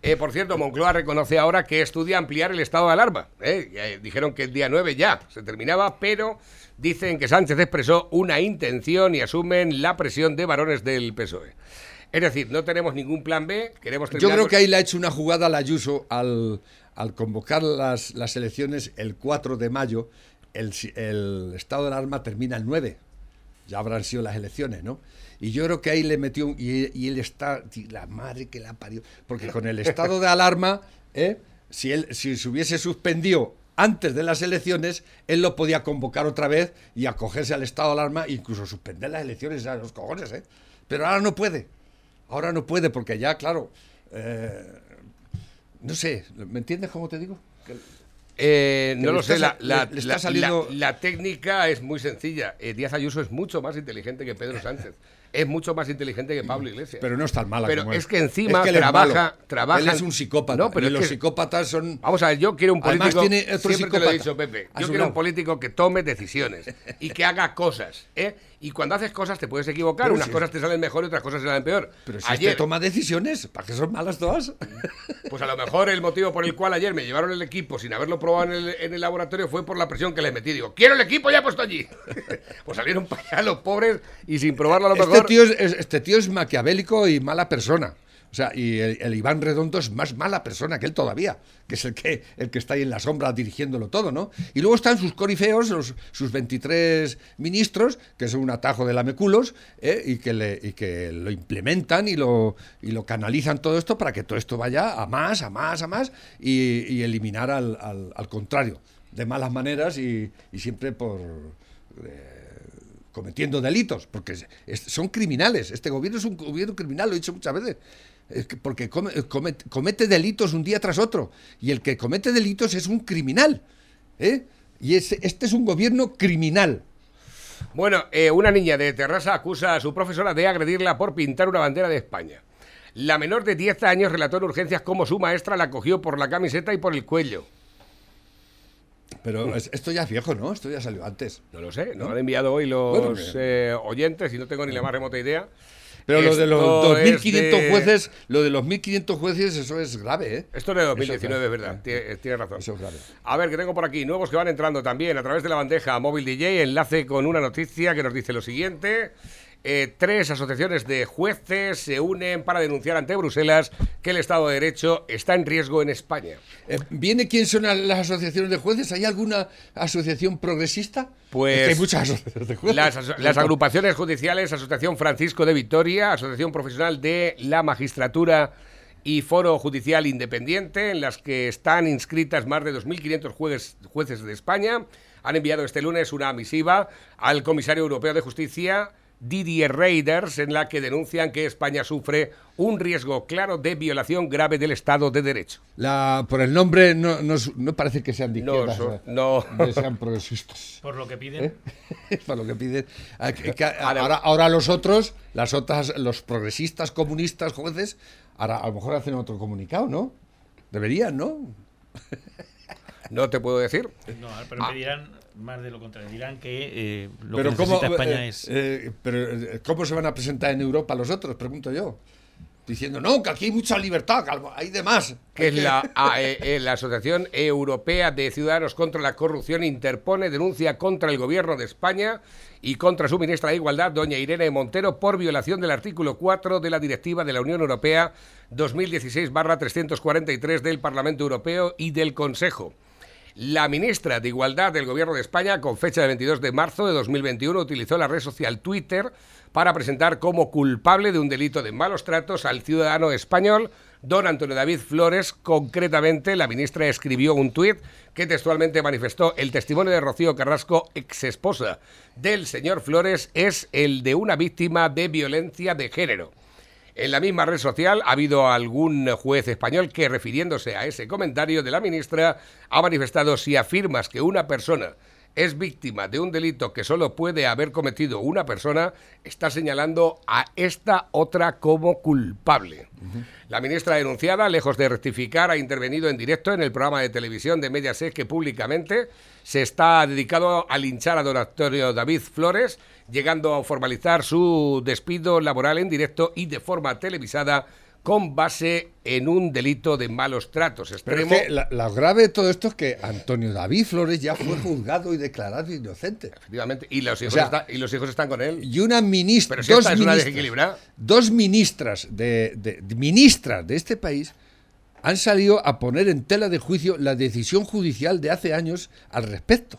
S3: Eh, por cierto, Moncloa reconoce ahora que estudia ampliar el estado de alarma. ¿eh? Eh, dijeron que el día 9 ya se terminaba, pero dicen que Sánchez expresó una intención y asumen la presión de varones del PSOE. Es decir, no tenemos ningún plan B, queremos
S4: Yo creo que ahí le ha hecho una jugada a la Ayuso al, al convocar las, las elecciones el 4 de mayo. El, el estado de alarma termina el 9. Ya habrán sido las elecciones, ¿no? Y yo creo que ahí le metió. Y, él está. La madre que la parió. Porque con el estado de alarma, ¿eh? si, él, si se hubiese suspendido antes de las elecciones, él lo podía convocar otra vez y acogerse al estado de alarma, incluso suspender las elecciones a los cojones, ¿eh? Pero ahora no puede. Ahora no puede porque ya, claro. eh, no sé, ¿me entiendes cómo te digo?
S3: Eh, no lo sé, la, la-
S4: le- le está
S3: la-
S4: saliendo-
S3: la- la técnica es muy sencilla. Eh, Díaz Ayuso es mucho más inteligente que Pedro Sánchez. Es mucho más inteligente que Pablo Iglesias.
S4: Pero no es tan mala
S3: Pero
S4: como
S3: es
S4: él.
S3: que encima
S4: él es
S3: trabaja- trabaja-
S4: Él es un psicópata.
S3: No, pero
S4: y
S3: es
S4: los
S3: que-
S4: psicópatas son...
S3: Vamos a ver, yo quiero un
S4: Además,
S3: político.
S4: tiene otro
S3: siempre te lo he dicho, Pepe.
S4: a
S3: Yo quiero un político que tome decisiones y que haga cosas. ¿eh? Y cuando haces cosas te puedes equivocar.
S4: Pero
S3: Unas
S4: si-
S3: cosas te salen mejor y otras cosas te salen peor.
S4: Pero si
S3: ayer,
S4: este toma decisiones, ¿para qué son malas todas?
S3: pues a lo mejor el motivo por el cual ayer me llevaron el equipo sin haberlo probado en el, en el laboratorio fue por la presión que les metí. Digo, quiero el equipo ya puesto allí. pues salieron para allá los pobres y sin probarlo a lo
S4: Este
S3: mejor.
S4: tío es, es- este tío es maquiavélico y mala persona. O sea, y el, Iván Redondo es más mala persona que él todavía, que es el que, el que está ahí en la sombra dirigiéndolo todo, ¿no? Y luego están sus corifeos, sus 23 ministros, que son un atajo de lameculos, ¿eh? y, que y que lo implementan y lo, y lo canalizan todo esto para que todo esto vaya a más, a más, a más, y, y eliminar al, al- contrario, de malas maneras y, y siempre por cometiendo delitos, porque son criminales. Este gobierno es un gobierno criminal, lo he dicho muchas veces. Es que porque come- comete, delitos un día tras otro. Y el que comete delitos es un criminal. ¿eh? Y este es un gobierno criminal.
S3: Bueno, eh, una niña de Terrassa acusa a su profesora de agredirla por pintar una bandera de España. La menor de 10 años relató en urgencias cómo su maestra la cogió por la camiseta y por el cuello.
S4: Pero es- esto ya es viejo, ¿no? Esto ya salió antes.
S3: No lo sé, nos han enviado hoy los
S4: Bueno,
S3: eh, oyentes y no tengo ni la más remota idea.
S4: Pero lo de los
S3: Esto es
S4: 2.500
S3: de-
S4: jueces, lo de los 1.500 jueces, eso es grave, ¿eh?
S3: Esto es de 2019,
S4: Eso
S3: es
S4: es
S3: verdad. Tie- Tienes razón.
S4: Eso es grave.
S3: A ver, que tengo por aquí nuevos que van entrando también a través de la bandeja móvil DJ. Enlace con una noticia que nos dice lo siguiente. Eh, tres asociaciones de jueces se unen para denunciar ante Bruselas que el Estado de Derecho está en riesgo en España.
S4: Eh, ¿Viene quién son las asociaciones de jueces? ¿Hay alguna asociación progresista?
S3: Pues
S4: Es que hay muchas asociaciones de jueces.
S3: Las agrupaciones judiciales, Asociación Francisco de Vitoria, Asociación Profesional de la Magistratura y Foro Judicial Independiente, en las que están inscritas más de 2.500 jueces, jueces de España, han enviado este lunes una misiva al comisario europeo de justicia. Didier Reinders, en la que denuncian que España sufre un riesgo claro de violación grave del Estado de Derecho.
S4: La, por el nombre no, no, es- no parece que sean de
S3: No,
S4: izquierdas,
S3: so-
S4: eh,
S3: no.
S4: que sean progresistas.
S5: Por lo que piden.
S4: Es para lo que piden. Ah, ahora, ahora los otros, las otras, los progresistas, comunistas, jueces, ahora a lo mejor hacen otro comunicado, ¿no? Deberían, ¿no?
S3: No te puedo decir.
S5: No, pero me dirán más de lo contrario. Dirán que eh, lo
S4: pero
S5: que
S4: ¿cómo,
S5: necesita España
S4: eh,
S5: es.
S4: eh, pero, ¿cómo se van a presentar en Europa los otros? Pregunto yo. Diciendo, no, que aquí hay mucha libertad, que hay de más.
S3: que es la, a- la Asociación Europea de Ciudadanos contra la Corrupción, interpone denuncia contra el Gobierno de España y contra su ministra de Igualdad, doña Irene Montero, por violación del artículo 4 de la Directiva de la Unión Europea 2016-343 del Parlamento Europeo y del Consejo. La ministra de Igualdad del Gobierno de España, con fecha de 22 de marzo de 2021, utilizó la red social Twitter para presentar como culpable de un delito de malos tratos al ciudadano español don Antonio David Flores. Concretamente, la ministra escribió un tuit que textualmente manifestó el testimonio de Rocío Carrasco, ex esposa del señor Flores, es el de una víctima de violencia de género. En la misma red social ha habido algún juez español que, refiriéndose a ese comentario de la ministra, ha manifestado si afirmas que una persona es víctima de un delito que solo puede haber cometido una persona, está señalando a esta otra como culpable. La ministra denunciada, lejos de rectificar, ha intervenido en directo en el programa de televisión de Mediaset que públicamente se está dedicado a linchar a don Antonio David Flores, llegando a formalizar su despido laboral en directo y de forma televisada con base en un delito de malos tratos extremo.
S4: Pero es que la, la grave de todo esto es que Antonio David Flores ya fue juzgado y declarado inocente.
S3: Efectivamente, y los hijos,
S4: O sea,
S3: está- y los hijos están con él.
S4: Y una ministra,
S3: Pero si
S4: dos,
S3: esta es una
S4: ministras,
S3: desequilibrada.
S4: dos ministras de, de- de- ministras de este país han salido a poner en tela de juicio la decisión judicial de hace años al respecto.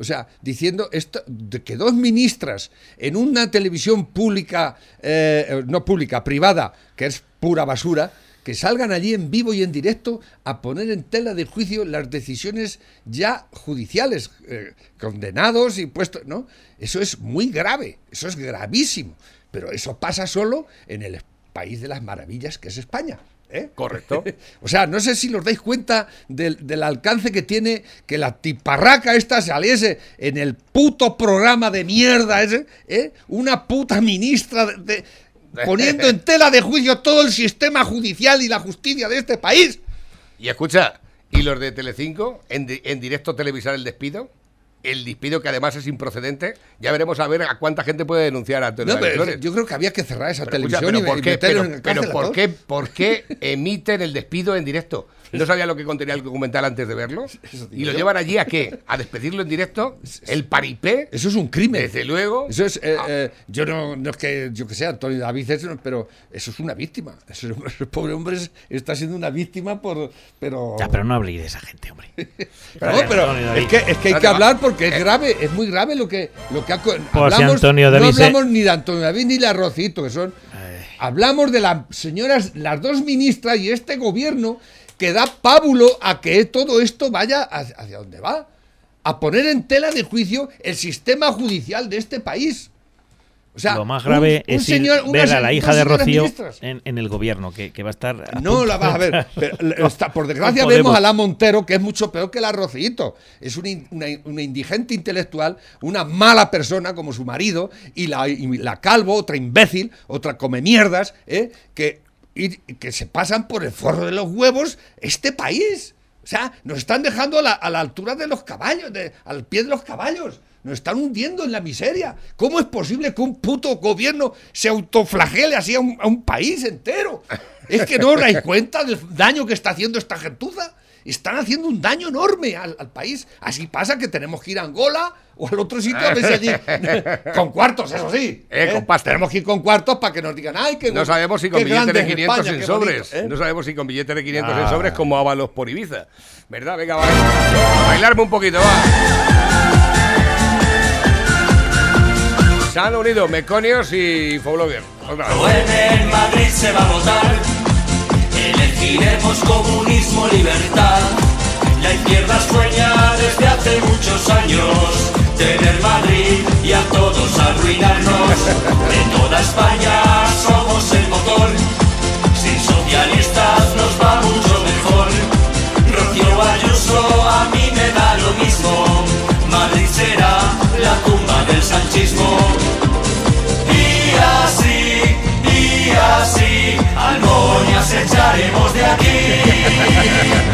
S4: O sea, diciendo esto, que dos ministras en una televisión pública, eh, no pública, privada, que es pura basura, que salgan allí en vivo y en directo a poner en tela de juicio las decisiones ya judiciales, eh, condenados y puestos, ¿no? Eso es muy grave, eso es gravísimo, pero eso pasa solo en el país de las maravillas que es España. ¿Eh?
S3: Correcto.
S4: O sea, no sé si os dais cuenta del, del alcance que tiene que la tiparraca esta saliese en el puto programa de mierda ese, ¿eh? Una puta ministra de- de- poniendo en tela de juicio todo el sistema judicial y la justicia de este país.
S3: Y escucha, ¿y los de Telecinco en, en directo televisar el despido? El despido que además es improcedente. Ya veremos a ver a cuánta gente puede denunciar a Antonio
S4: No,
S3: David
S4: pero
S3: Flores.
S4: yo creo que había que cerrar esa
S3: Pero, escucha,
S4: televisión
S3: pero
S4: y,
S3: ¿por
S4: y
S3: qué,
S4: meterlos
S3: pero,
S4: en
S3: pero
S4: cárcel a
S3: ¿por,
S4: todos.
S3: qué, ¿por qué emiten el despido en directo? ¿No sabía lo que contenía el documental antes de verlo? ¿Y lo llevan allí a qué? ¿A despedirlo en directo? ¿El paripé?
S4: Eso es un crimen.
S3: Desde luego.
S4: Eso es, eh,
S3: Ah.
S4: eh, yo no, no es que yo que sea Antonio David, eso, pero eso es una víctima. Eso, ese pobre hombre es- está siendo una víctima por, pero.
S5: Ya, pero no habléis de esa gente, hombre.
S4: No, pero es que, es que hay que hablar porque es grave, es muy grave lo que, lo que ha
S5: Pues si
S4: hablamos,
S5: Antonio
S4: no
S5: se-
S4: hablamos ni de Antonio David ni de Arrocito, que son hablamos de las señoras, las dos ministras y este gobierno que da pábulo a que todo esto vaya hacia, donde va, a poner en tela de juicio el sistema judicial de este país. O sea,
S5: Lo más grave
S4: un
S5: es
S4: señor-
S5: ver
S4: unas-
S5: a la hija de Rocío en, en el gobierno, que, que va a estar. a
S4: No la vas a ver.
S5: entrar.
S4: pero está- por desgracia
S5: No
S4: vemos a la Montero, que es mucho peor que la Rocito. Es una, una- una indigente intelectual, una mala persona como su marido, y la, y la Calvo, otra imbécil, otra come mierdas, ¿eh? que, y- que se pasan por el forro de los huevos este país. O sea, nos están dejando a la, a la altura de los caballos, de- al pie de los caballos. Nos están hundiendo en la miseria. ¿Cómo es posible que un puto gobierno se autoflagele así a un, a un país entero? Es que no os dais cuenta del daño que está haciendo esta gentuza. Están haciendo un daño enorme al, al país. Así pasa que tenemos que ir a Angola o al otro sitio a ver si allí. con cuartos, eso sí.
S3: Eh, con pasta.
S4: Tenemos que ir con cuartos para que nos digan, ay, que
S3: No sabemos si con
S4: qué
S3: billetes de
S4: es
S3: 500
S4: España,
S3: en
S4: qué
S3: sobres.
S4: bonito, ¿eh?
S3: No sabemos si con billetes de 500 en
S5: Ah.
S3: sobres como Ábalos por Ibiza. ¿Verdad? Venga, va. A bailarme un poquito, va. Se han unido Meconios y Foblogger. Otra vez.
S6: En Madrid se va a votar. Elegiremos comunismo, libertad. La izquierda sueña desde hace muchos años tener Madrid y a todos arruinarnos. De toda España somos el motor. Sin socialistas nos va mucho mejor. Rocío Ayuso a mí me da lo mismo. Madrid será la tumba del sanchismo. Y así, y así, almonias echaremos de aquí.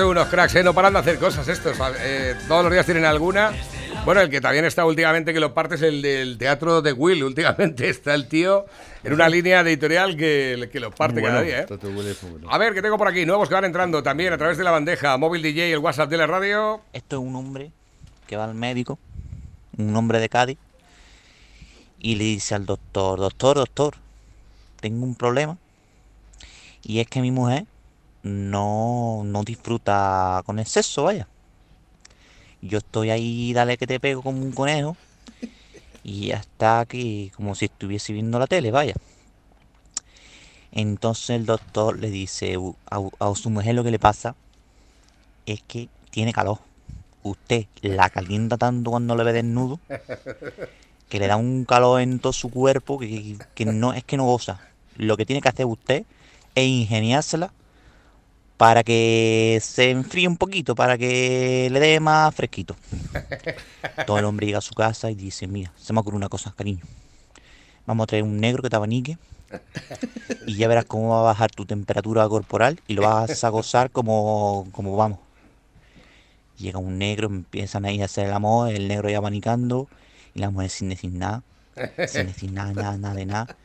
S3: son unos cracks, ¿eh? No paran de hacer cosas estos. eh, todos los días tienen alguna. Bueno, el que también está últimamente que lo parte es el del teatro de Will. Últimamente está el tío en una línea de editorial que, que lo parte cada día, ¿eh?
S4: Bueno.
S3: A ver, que tengo por aquí nuevos que van entrando también a través de la bandeja, móvil DJ, el WhatsApp de la radio.
S7: Esto es un hombre que va al médico, un hombre de Cádiz, y le dice al doctor, doctor, doctor, tengo un problema. Y es que mi mujer no, no disfruta con el sexo, vaya. Yo estoy ahí, dale que te pego como un conejo. Y ya está aquí como si estuviese viendo la tele, vaya. Entonces el doctor le dice "U- a, a su mujer lo que le pasa es que tiene calor. Usted la calienta tanto cuando le ve desnudo que le da un calor en todo su cuerpo que- que no es que no goza. Lo que tiene que hacer usted es ingeniársela para que se enfríe un poquito, para que le dé más fresquito. Todo el hombre llega a su casa y dice, mira, se me ocurre una cosa, cariño. Vamos a traer un negro que te abanique y ya verás cómo va a bajar tu temperatura corporal y lo vas a gozar como, como vamos. Llega un negro, empiezan ahí a hacer el amor, el negro ya abanicando y la mujer sin decir nada, sin decir nada, nada, nada de nada.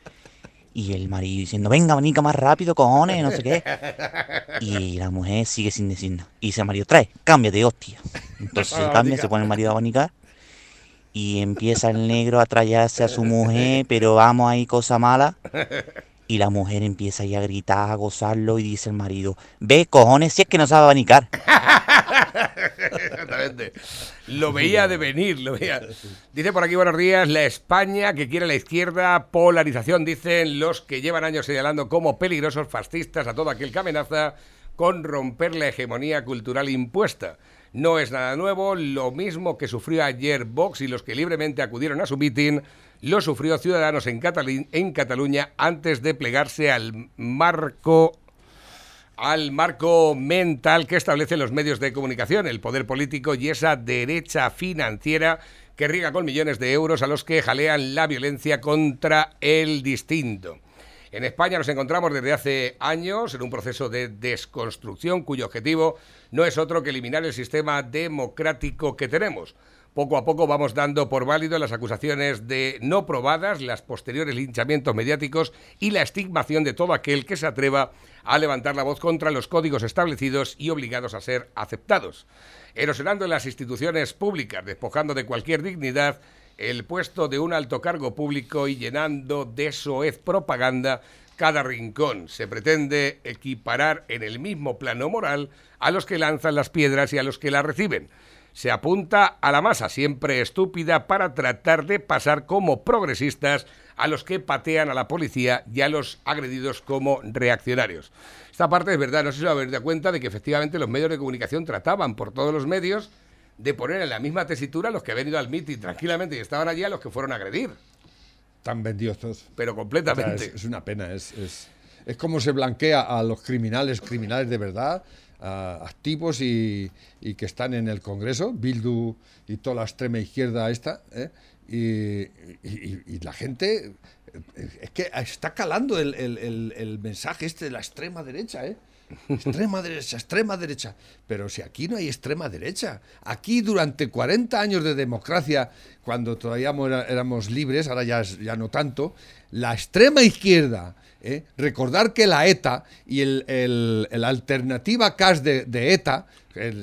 S7: Y el marido diciendo, venga, abanica más rápido, cojones, no sé qué. Y la mujer sigue sin decir nada. Y dice el marido, trae, cámbiate, hostia. Entonces se cambia, se pone el marido a abanicar. Y empieza el negro a trallarse a su mujer, pero vamos, hay cosa mala. Y la mujer empieza ahí a gritar, a gozarlo, y dice el marido, ve, cojones, si es que no sabe abanicar.
S3: Exactamente. Lo veía de venir, lo veía. Dice por aquí, buenos días, la España que quiere la izquierda, polarización, dicen los que llevan años señalando como peligrosos fascistas a todo aquel que amenaza con romper la hegemonía cultural impuesta. No es nada nuevo, lo mismo que sufrió ayer Vox y los que libremente acudieron a su mitin, lo sufrió Ciudadanos en, en Cataluña antes de plegarse al marco al marco mental que establecen los medios de comunicación, el poder político y esa derecha financiera que riega con millones de euros a los que jalean la violencia contra el distinto. En España nos encontramos desde hace años en un proceso de desconstrucción cuyo objetivo no es otro que eliminar el sistema democrático que tenemos. Poco a poco vamos dando por válido las acusaciones de no probadas, las posteriores linchamientos mediáticos y la estigmación de todo aquel que se atreva a levantar la voz contra los códigos establecidos y obligados a ser aceptados. Erosionando las instituciones públicas, despojando de cualquier dignidad el puesto de un alto cargo público y llenando de soez propaganda cada rincón. Se pretende equiparar en el mismo plano moral a los que lanzan las piedras y a los que las reciben. Se apunta a la masa, siempre estúpida, para tratar de pasar como progresistas a los que patean a la policía y a los agredidos como reaccionarios. Esta parte es verdad, no sé si os habéis dado cuenta de que efectivamente los medios de comunicación trataban por todos los medios de poner en la misma tesitura a los que habían ido al mitin tranquilamente y estaban allí a los que fueron a agredir,
S4: Tan vendidos todos.
S3: pero
S4: O sea,
S3: completamente.
S4: es, es una pena, es, es, es como se blanquea a los criminales, criminales de verdad, activos y, que están en el Congreso, Bildu y toda la extrema izquierda esta, ¿eh? y, la gente, eh, es que está calando el, mensaje este de la extrema derecha, ¿eh? Extrema derecha, extrema derecha. Pero si aquí no hay extrema derecha. Aquí durante 40 años de democracia, cuando todavía éramos libres, ahora ya, ya no tanto, la extrema izquierda, ¿eh? recordar que la ETA y el, el- alternativa CAS de, de ETA,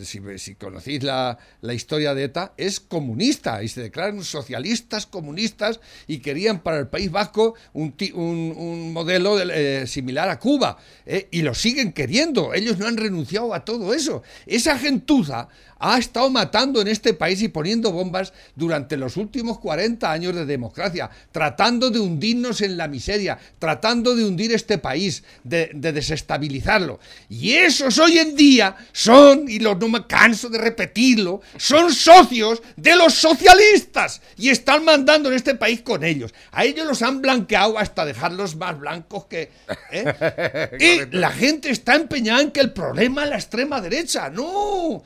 S4: si, conocéis la, la historia de ETA, es comunista y se declaran socialistas comunistas y querían para el País Vasco un, un- modelo de- eh, similar a Cuba ¿eh? y lo siguen queriendo. Ellos no han renunciado a todo eso. Esa gentuza ha estado matando en este país y poniendo bombas durante los últimos 40 años de democracia, tratando de hundirnos en la miseria, tratando de hundir este país, de, de desestabilizarlo. Y esos hoy en día son, y lo, no me canso de repetirlo, son socios de los socialistas y están mandando en este país con ellos. A ellos los han blanqueado hasta dejarlos más blancos que... ¿eh? y la gente está empeñada en que el problema es la extrema derecha. No,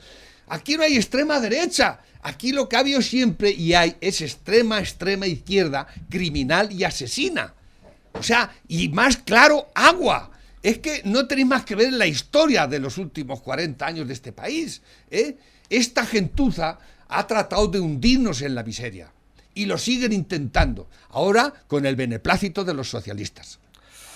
S4: aquí no hay extrema derecha. Aquí lo que ha habido siempre y hay es extrema, extrema izquierda, criminal y asesina. O sea, y más claro, agua. es que no tenéis más que ver la historia de los últimos 40 años de este país. ¿eh? Esta gentuza ha tratado de hundirnos en la miseria y lo siguen intentando, ahora con el beneplácito de los socialistas.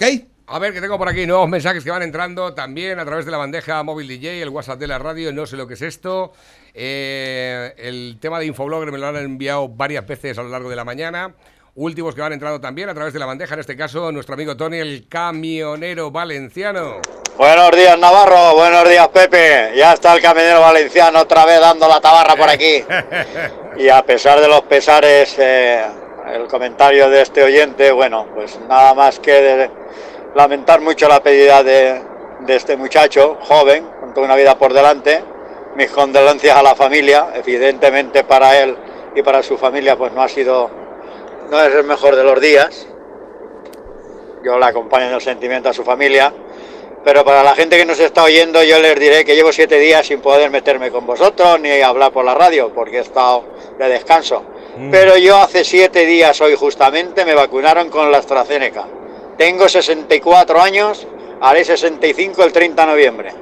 S4: ¿Ok?
S3: A ver, que tengo por aquí nuevos mensajes que van entrando también a través de la bandeja móvil DJ, el WhatsApp de la radio, no sé lo que es esto. Eh, el tema de Infoblogger me lo han enviado varias veces a lo largo de la mañana. Últimos que van entrando también a través de la bandeja, en este caso nuestro amigo Tony, el camionero valenciano.
S8: Buenos días Navarro, buenos días Pepe. Ya está el camionero valenciano otra vez dando la tabarra por aquí. Y a pesar de los pesares, eh, el comentario de este oyente, bueno, pues nada más que de lamentar mucho la pérdida de, de este muchacho joven, con toda una vida por delante. Mis condolencias a la familia, evidentemente para él y para su familia, pues no ha sido no es el mejor de los días. Yo le acompaño en el sentimiento a su familia. Pero para la gente que nos está oyendo, yo les diré que llevo siete días sin poder meterme con vosotros ni hablar por la radio, porque he estado de descanso. Pero yo hace siete días, hoy justamente, me vacunaron con la AstraZeneca. Tengo 64 años, haré 65 el 30 de noviembre.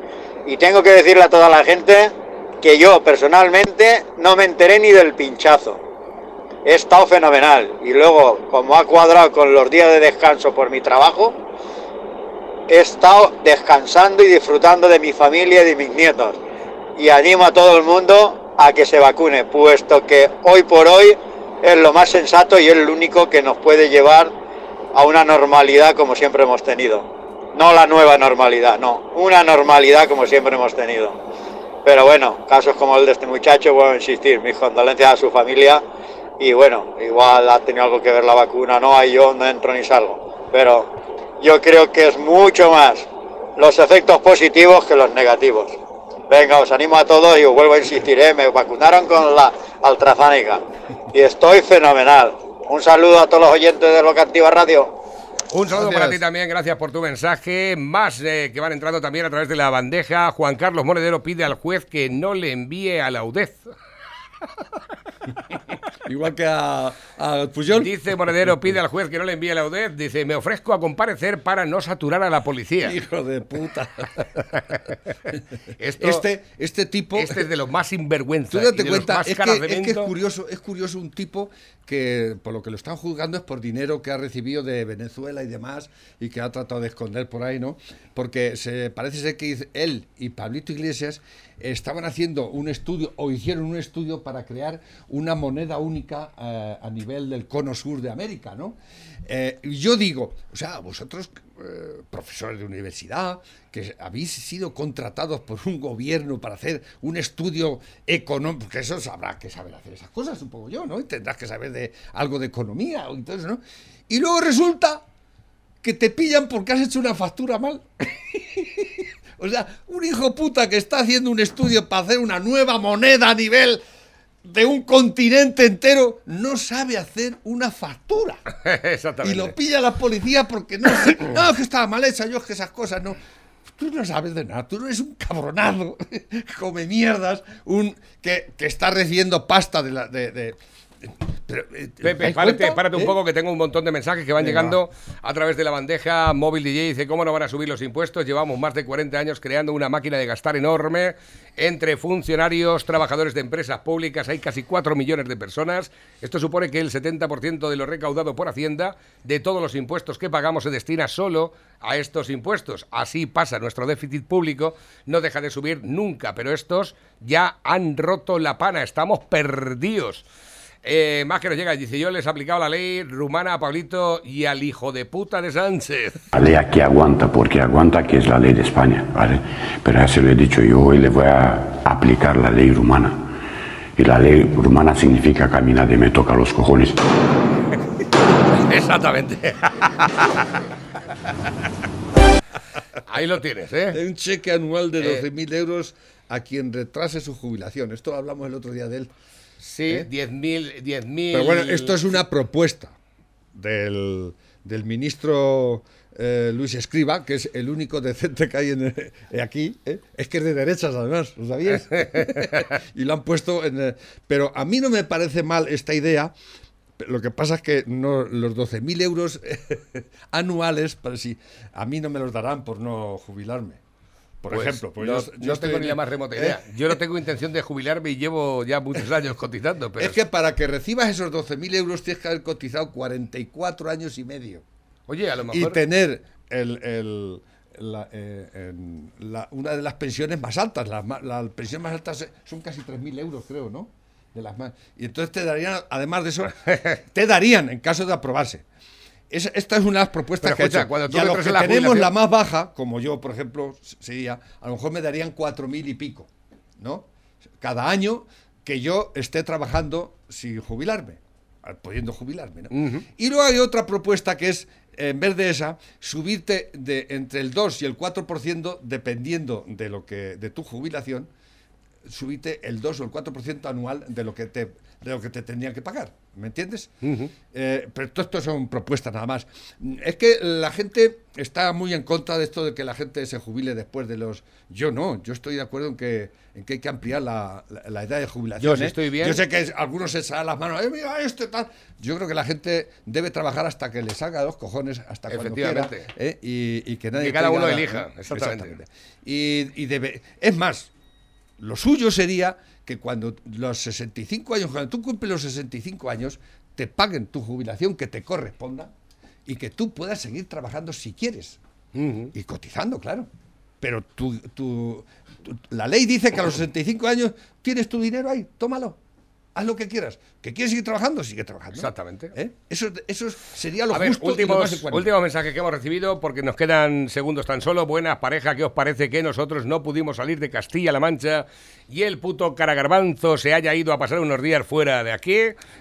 S8: Y tengo que decirle a toda la gente que yo personalmente no me enteré ni del pinchazo he estado fenomenal. Y luego, como ha cuadrado con los días de descanso por mi trabajo, he estado descansando y disfrutando de mi familia y de mis nietos. Y animo a todo el mundo a que se vacune, puesto que hoy por hoy es lo más sensato y es lo único que nos puede llevar a una normalidad como siempre hemos tenido. No la nueva normalidad, no, una normalidad como siempre hemos tenido. Pero bueno, casos como el de este muchacho, a insistir, mis condolencias a su familia y bueno, igual ha tenido algo que ver la vacuna, no, ahí yo no entro ni salgo, pero yo creo que es mucho más los efectos positivos que los negativos. Venga, os animo a todos y os vuelvo a insistir, ¿eh? me vacunaron con la AstraZeneca y estoy fenomenal. Un saludo a todos los oyentes de Locativa Radio.
S3: Un saludo
S4: Gracias.
S3: para ti también, gracias por tu mensaje. Más eh, que van entrando también a través de la bandeja. Juan Carlos Monedero pide al juez que no le envíe a la UDEZ.
S4: Igual que a, a.
S3: Dice Monedero, pide al juez que no le envíe la UDEZ. Dice, me ofrezco a comparecer para no saturar a la policía.
S4: Hijo de puta.
S3: Esto-
S4: Este, este tipo.
S3: Este es de los más sinvergüenza.
S4: Tú date cuenta,
S3: más
S4: es que, es que es curioso, es curioso un tipo que por lo que lo están juzgando es por dinero que ha recibido de Venezuela y demás y que ha tratado de esconder por ahí, ¿no? Porque se parece ser que él y Pablito Iglesias estaban haciendo un estudio o hicieron un estudio para crear una moneda única eh, a nivel del cono sur de América, ¿no? Eh, yo digo, o sea, vosotros, eh, profesores de universidad, que habéis sido contratados por un gobierno para hacer un estudio económico, porque eso sabrá que saber hacer esas cosas, supongo yo, ¿no? Y tendrás que saber de algo de economía o entonces, ¿no? Y luego resulta que te pillan porque has hecho una factura mal. o sea, un hijo puta que está haciendo un estudio para hacer una nueva moneda a nivel de un continente entero no sabe hacer una factura.
S3: Exactamente.
S4: Y lo pilla la policía porque no sé. No, es que estaba mal hecha, yo es que esas cosas no. Tú no sabes de nada, tú no eres un cabronado, come mierdas, un que, que está recibiendo pasta de la. De, de- pero, eh,
S3: Pepe,
S4: ¿dais
S3: párate, un
S4: ¿Eh?
S3: poco que tengo un montón de mensajes que van
S4: Venga,
S3: llegando a través de la bandeja móvil DJ. Dice, ¿cómo no van a subir los impuestos? Llevamos más de 40 años creando una máquina de gastar enorme entre funcionarios, trabajadores de empresas públicas. Hay casi 4 millones de personas. Esto supone que el 70% de lo recaudado por Hacienda, de todos los impuestos que pagamos, se destina solo a estos impuestos. Así pasa, nuestro déficit público no deja de subir nunca, pero estos ya han roto la pana. Estamos perdidos. Eh, más que nos llega, dice yo les he aplicado la ley rumana a Pablito y al hijo de puta de Sánchez.
S9: La ley aquí aguanta porque aguanta que es la ley de España, ¿vale? Pero ya se lo he dicho, yo hoy le voy a aplicar la ley rumana. Y la ley rumana significa caminar de me toca los cojones.
S3: Exactamente. Ahí lo tienes, ¿eh?
S4: Hay un cheque anual de
S3: Eh.
S4: 12.000 euros a quien retrase su jubilación. Esto hablamos el otro día de él.
S3: Sí, 10.000. 10.000.
S4: Pero bueno, esto es una propuesta del, del ministro eh, Luis Escriba, que es el único decente que hay en, eh, aquí. ¿eh? Es que es de derechas, además, ¿lo sabías? y lo han puesto en... eh, pero a mí no me parece mal esta idea Lo que pasa es que no, los 12.000 euros anuales, para si, a mí no me los darán por no jubilarme. Por
S3: Pues
S4: ejemplo, pues
S3: no,
S4: yo-
S3: no
S4: yo
S3: tengo
S4: en-
S3: ni la más remota
S4: ¿eh?
S3: idea. Yo no tengo intención de jubilarme y llevo ya muchos años cotizando. Pero
S4: Es que para que recibas esos 12.000 euros tienes que haber cotizado 44 años y medio.
S3: Oye, a lo
S4: Y
S3: mejor.
S4: tener el, el- la, eh, en la- una de las pensiones más altas. Las la, pensión más alta son casi 3.000 euros, creo, ¿no? De las más. Y entonces te darían, además de eso, te darían en caso de aprobarse. Es- esta es una de las propuestas
S3: Pero
S4: que
S3: escucha,
S4: hecho.
S3: cuando tú
S4: Y a los
S3: entres
S4: que
S3: la
S4: tenemos la más baja, como yo, por ejemplo, sería, a lo mejor me darían 4.000 y pico, ¿no? Cada año que yo esté trabajando sin jubilarme, ah, pudiendo jubilarme, ¿no? Y luego hay otra propuesta que es, en vez de esa, subirte de entre el 2 y el 4% dependiendo de lo que de tu jubilación, subirte el 2 o el 4% anual de lo que te de lo que te tendrían que pagar, ¿me entiendes? Eh, pero todo esto son propuestas nada más. Es que la gente está muy en contra de esto de que la gente se jubile después de los... Yo no, yo estoy de acuerdo en que, en que hay que ampliar la, la- la edad de jubilación.
S3: Yo sí
S4: ¿eh?
S3: estoy bien.
S4: Yo sé que es- algunos se salen las manos, "Eh, mira este tal. Yo creo que la gente debe trabajar hasta que le salga los cojones, hasta cuando quiera. ¿eh? y, y que nadie
S3: Que cada uno elija,
S4: ¿eh?
S3: exactamente.
S4: Y, y debe... Es más, lo suyo sería que cuando los 65 años, cuando tú cumples los 65 años, te paguen tu jubilación que te corresponda y que tú puedas seguir trabajando si quieres. Y cotizando, claro. Pero tú- tú- la ley dice que a los 65 años tienes tu dinero ahí, tómalo. Haz lo que quieras. ¿Que quieres seguir trabajando? Sigue trabajando.
S3: Exactamente.
S4: ¿Eh? Eso, eso sería lo
S3: A ver,
S4: justo lo más
S3: últimos,
S4: ecuánime.
S3: últimos mensajes que hemos recibido porque nos quedan segundos tan solo. Buenas pareja, ¿qué os parece que nosotros no pudimos salir de Castilla-La Mancha y el puto Caragarbanzo se haya ido a pasar unos días fuera de aquí?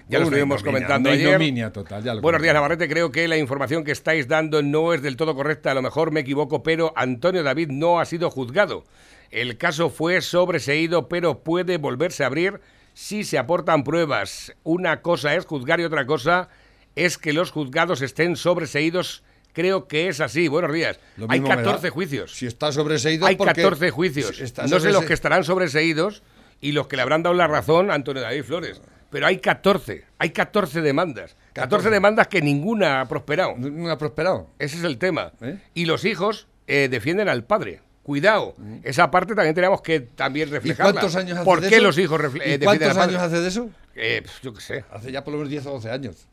S3: Ya lo estuvimos comentando ayer.
S4: total, ya lo
S3: Buenos días. Navarrete. Creo que la información que estáis dando no es del todo correcta. A lo mejor me equivoco, pero Antonio David no ha sido juzgado. El caso fue sobreseído, pero puede volverse a abrir si se aportan pruebas. Una cosa es juzgar y otra cosa es que los juzgados estén sobreseídos. Creo que es así. Buenos días. Hay
S4: mismo me da.
S3: 14 juicios.
S4: Si está sobreseído
S3: Hay
S4: porque-
S3: 14 juicios.
S4: si
S3: No sé los que estarán sobreseídos y los que le habrán dado la razón a Antonio David Flores. Pero hay 14. Hay 14 demandas. 14 demandas que ninguna ha prosperado.
S4: No ha prosperado.
S3: Ese es el tema.
S4: ¿Eh?
S3: Y los hijos eh, defienden al padre. Cuidado, esa parte también tenemos que también
S4: ¿Y
S3: reflejarla.
S4: cuántos años hace
S3: ¿Por
S4: de
S3: qué
S4: eso?
S3: los hijos
S4: ¿Y
S3: eh, defienden
S4: cuántos años hace de eso?
S3: Eh, pues, yo qué sé.
S4: Hace ya por lo menos 10 o 12 años.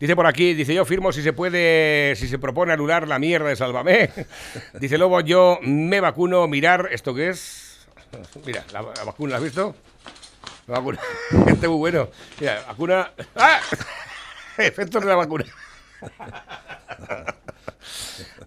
S3: Dice por aquí, dice yo firmo si se puede, si se propone anular la mierda de Sálvame. Dice Lobo, yo me vacuno, mirar, ¿esto qué es? Mira, la, la vacuna, ¿la has visto? La vacuna. Este es muy bueno. Mira, vacuna. ¡Ah! Efectos de la vacuna.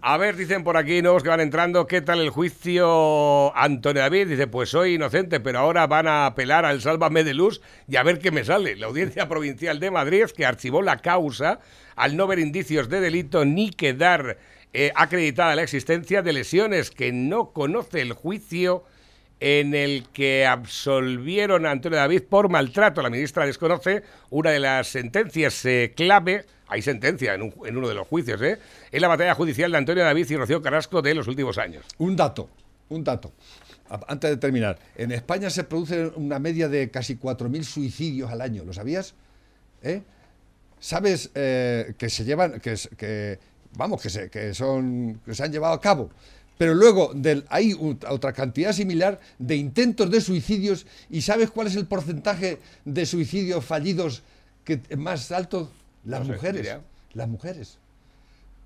S3: A ver, dicen por aquí nuevos que van entrando, ¿qué tal el juicio Antonio David? Dice, pues soy inocente, pero ahora van a apelar al Sálvame de Luz y a ver qué me sale. La Audiencia Provincial de Madrid, que archivó la causa al no ver indicios de delito ni quedar eh, acreditada la existencia de lesiones que no conoce el juicio en el que absolvieron a Antonio David por maltrato. La ministra desconoce una de las sentencias eh, clave, hay sentencia en, un- en uno de los juicios, ¿eh? en la batalla judicial de Antonio David y Rocío Carrasco de los últimos años.
S4: Un dato, un dato. Antes de terminar, en España se produce una media de casi 4.000 suicidios al año, ¿lo sabías? ¿Eh? ¿Sabes eh, que se llevan, que vamos, que se, que son, que se han llevado a cabo? Pero luego del, hay otra cantidad similar de intentos de suicidios y ¿sabes cuál es el porcentaje de suicidios fallidos que más alto? Las
S3: No
S4: mujeres. Las mujeres.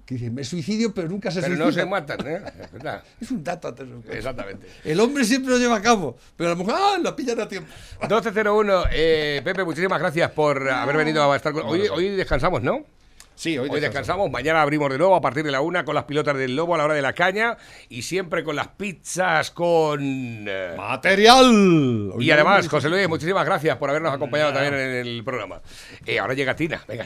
S4: Que dicen, me suicidio, pero nunca se
S3: Pero
S4: suicidan.
S3: no se matan, ¿eh? Es verdad.
S4: Es un dato
S3: Exactamente.
S4: El hombre siempre lo lleva a cabo, pero la mujer, ¡ah! La pillan a tiempo.
S3: 1201, eh, Pepe, muchísimas gracias por haber venido a estar con... Hoy, hoy descansamos, ¿no?
S4: Sí,
S3: Hoy descansamos, mañana abrimos de nuevo a partir de la una con las pilotas del lobo a la hora de la caña y siempre con las pizzas con... eh,
S4: Material.
S3: y además, José Luis, muchísimas gracias por habernos acompañado también en el programa. Eh, ahora llega Tina, venga.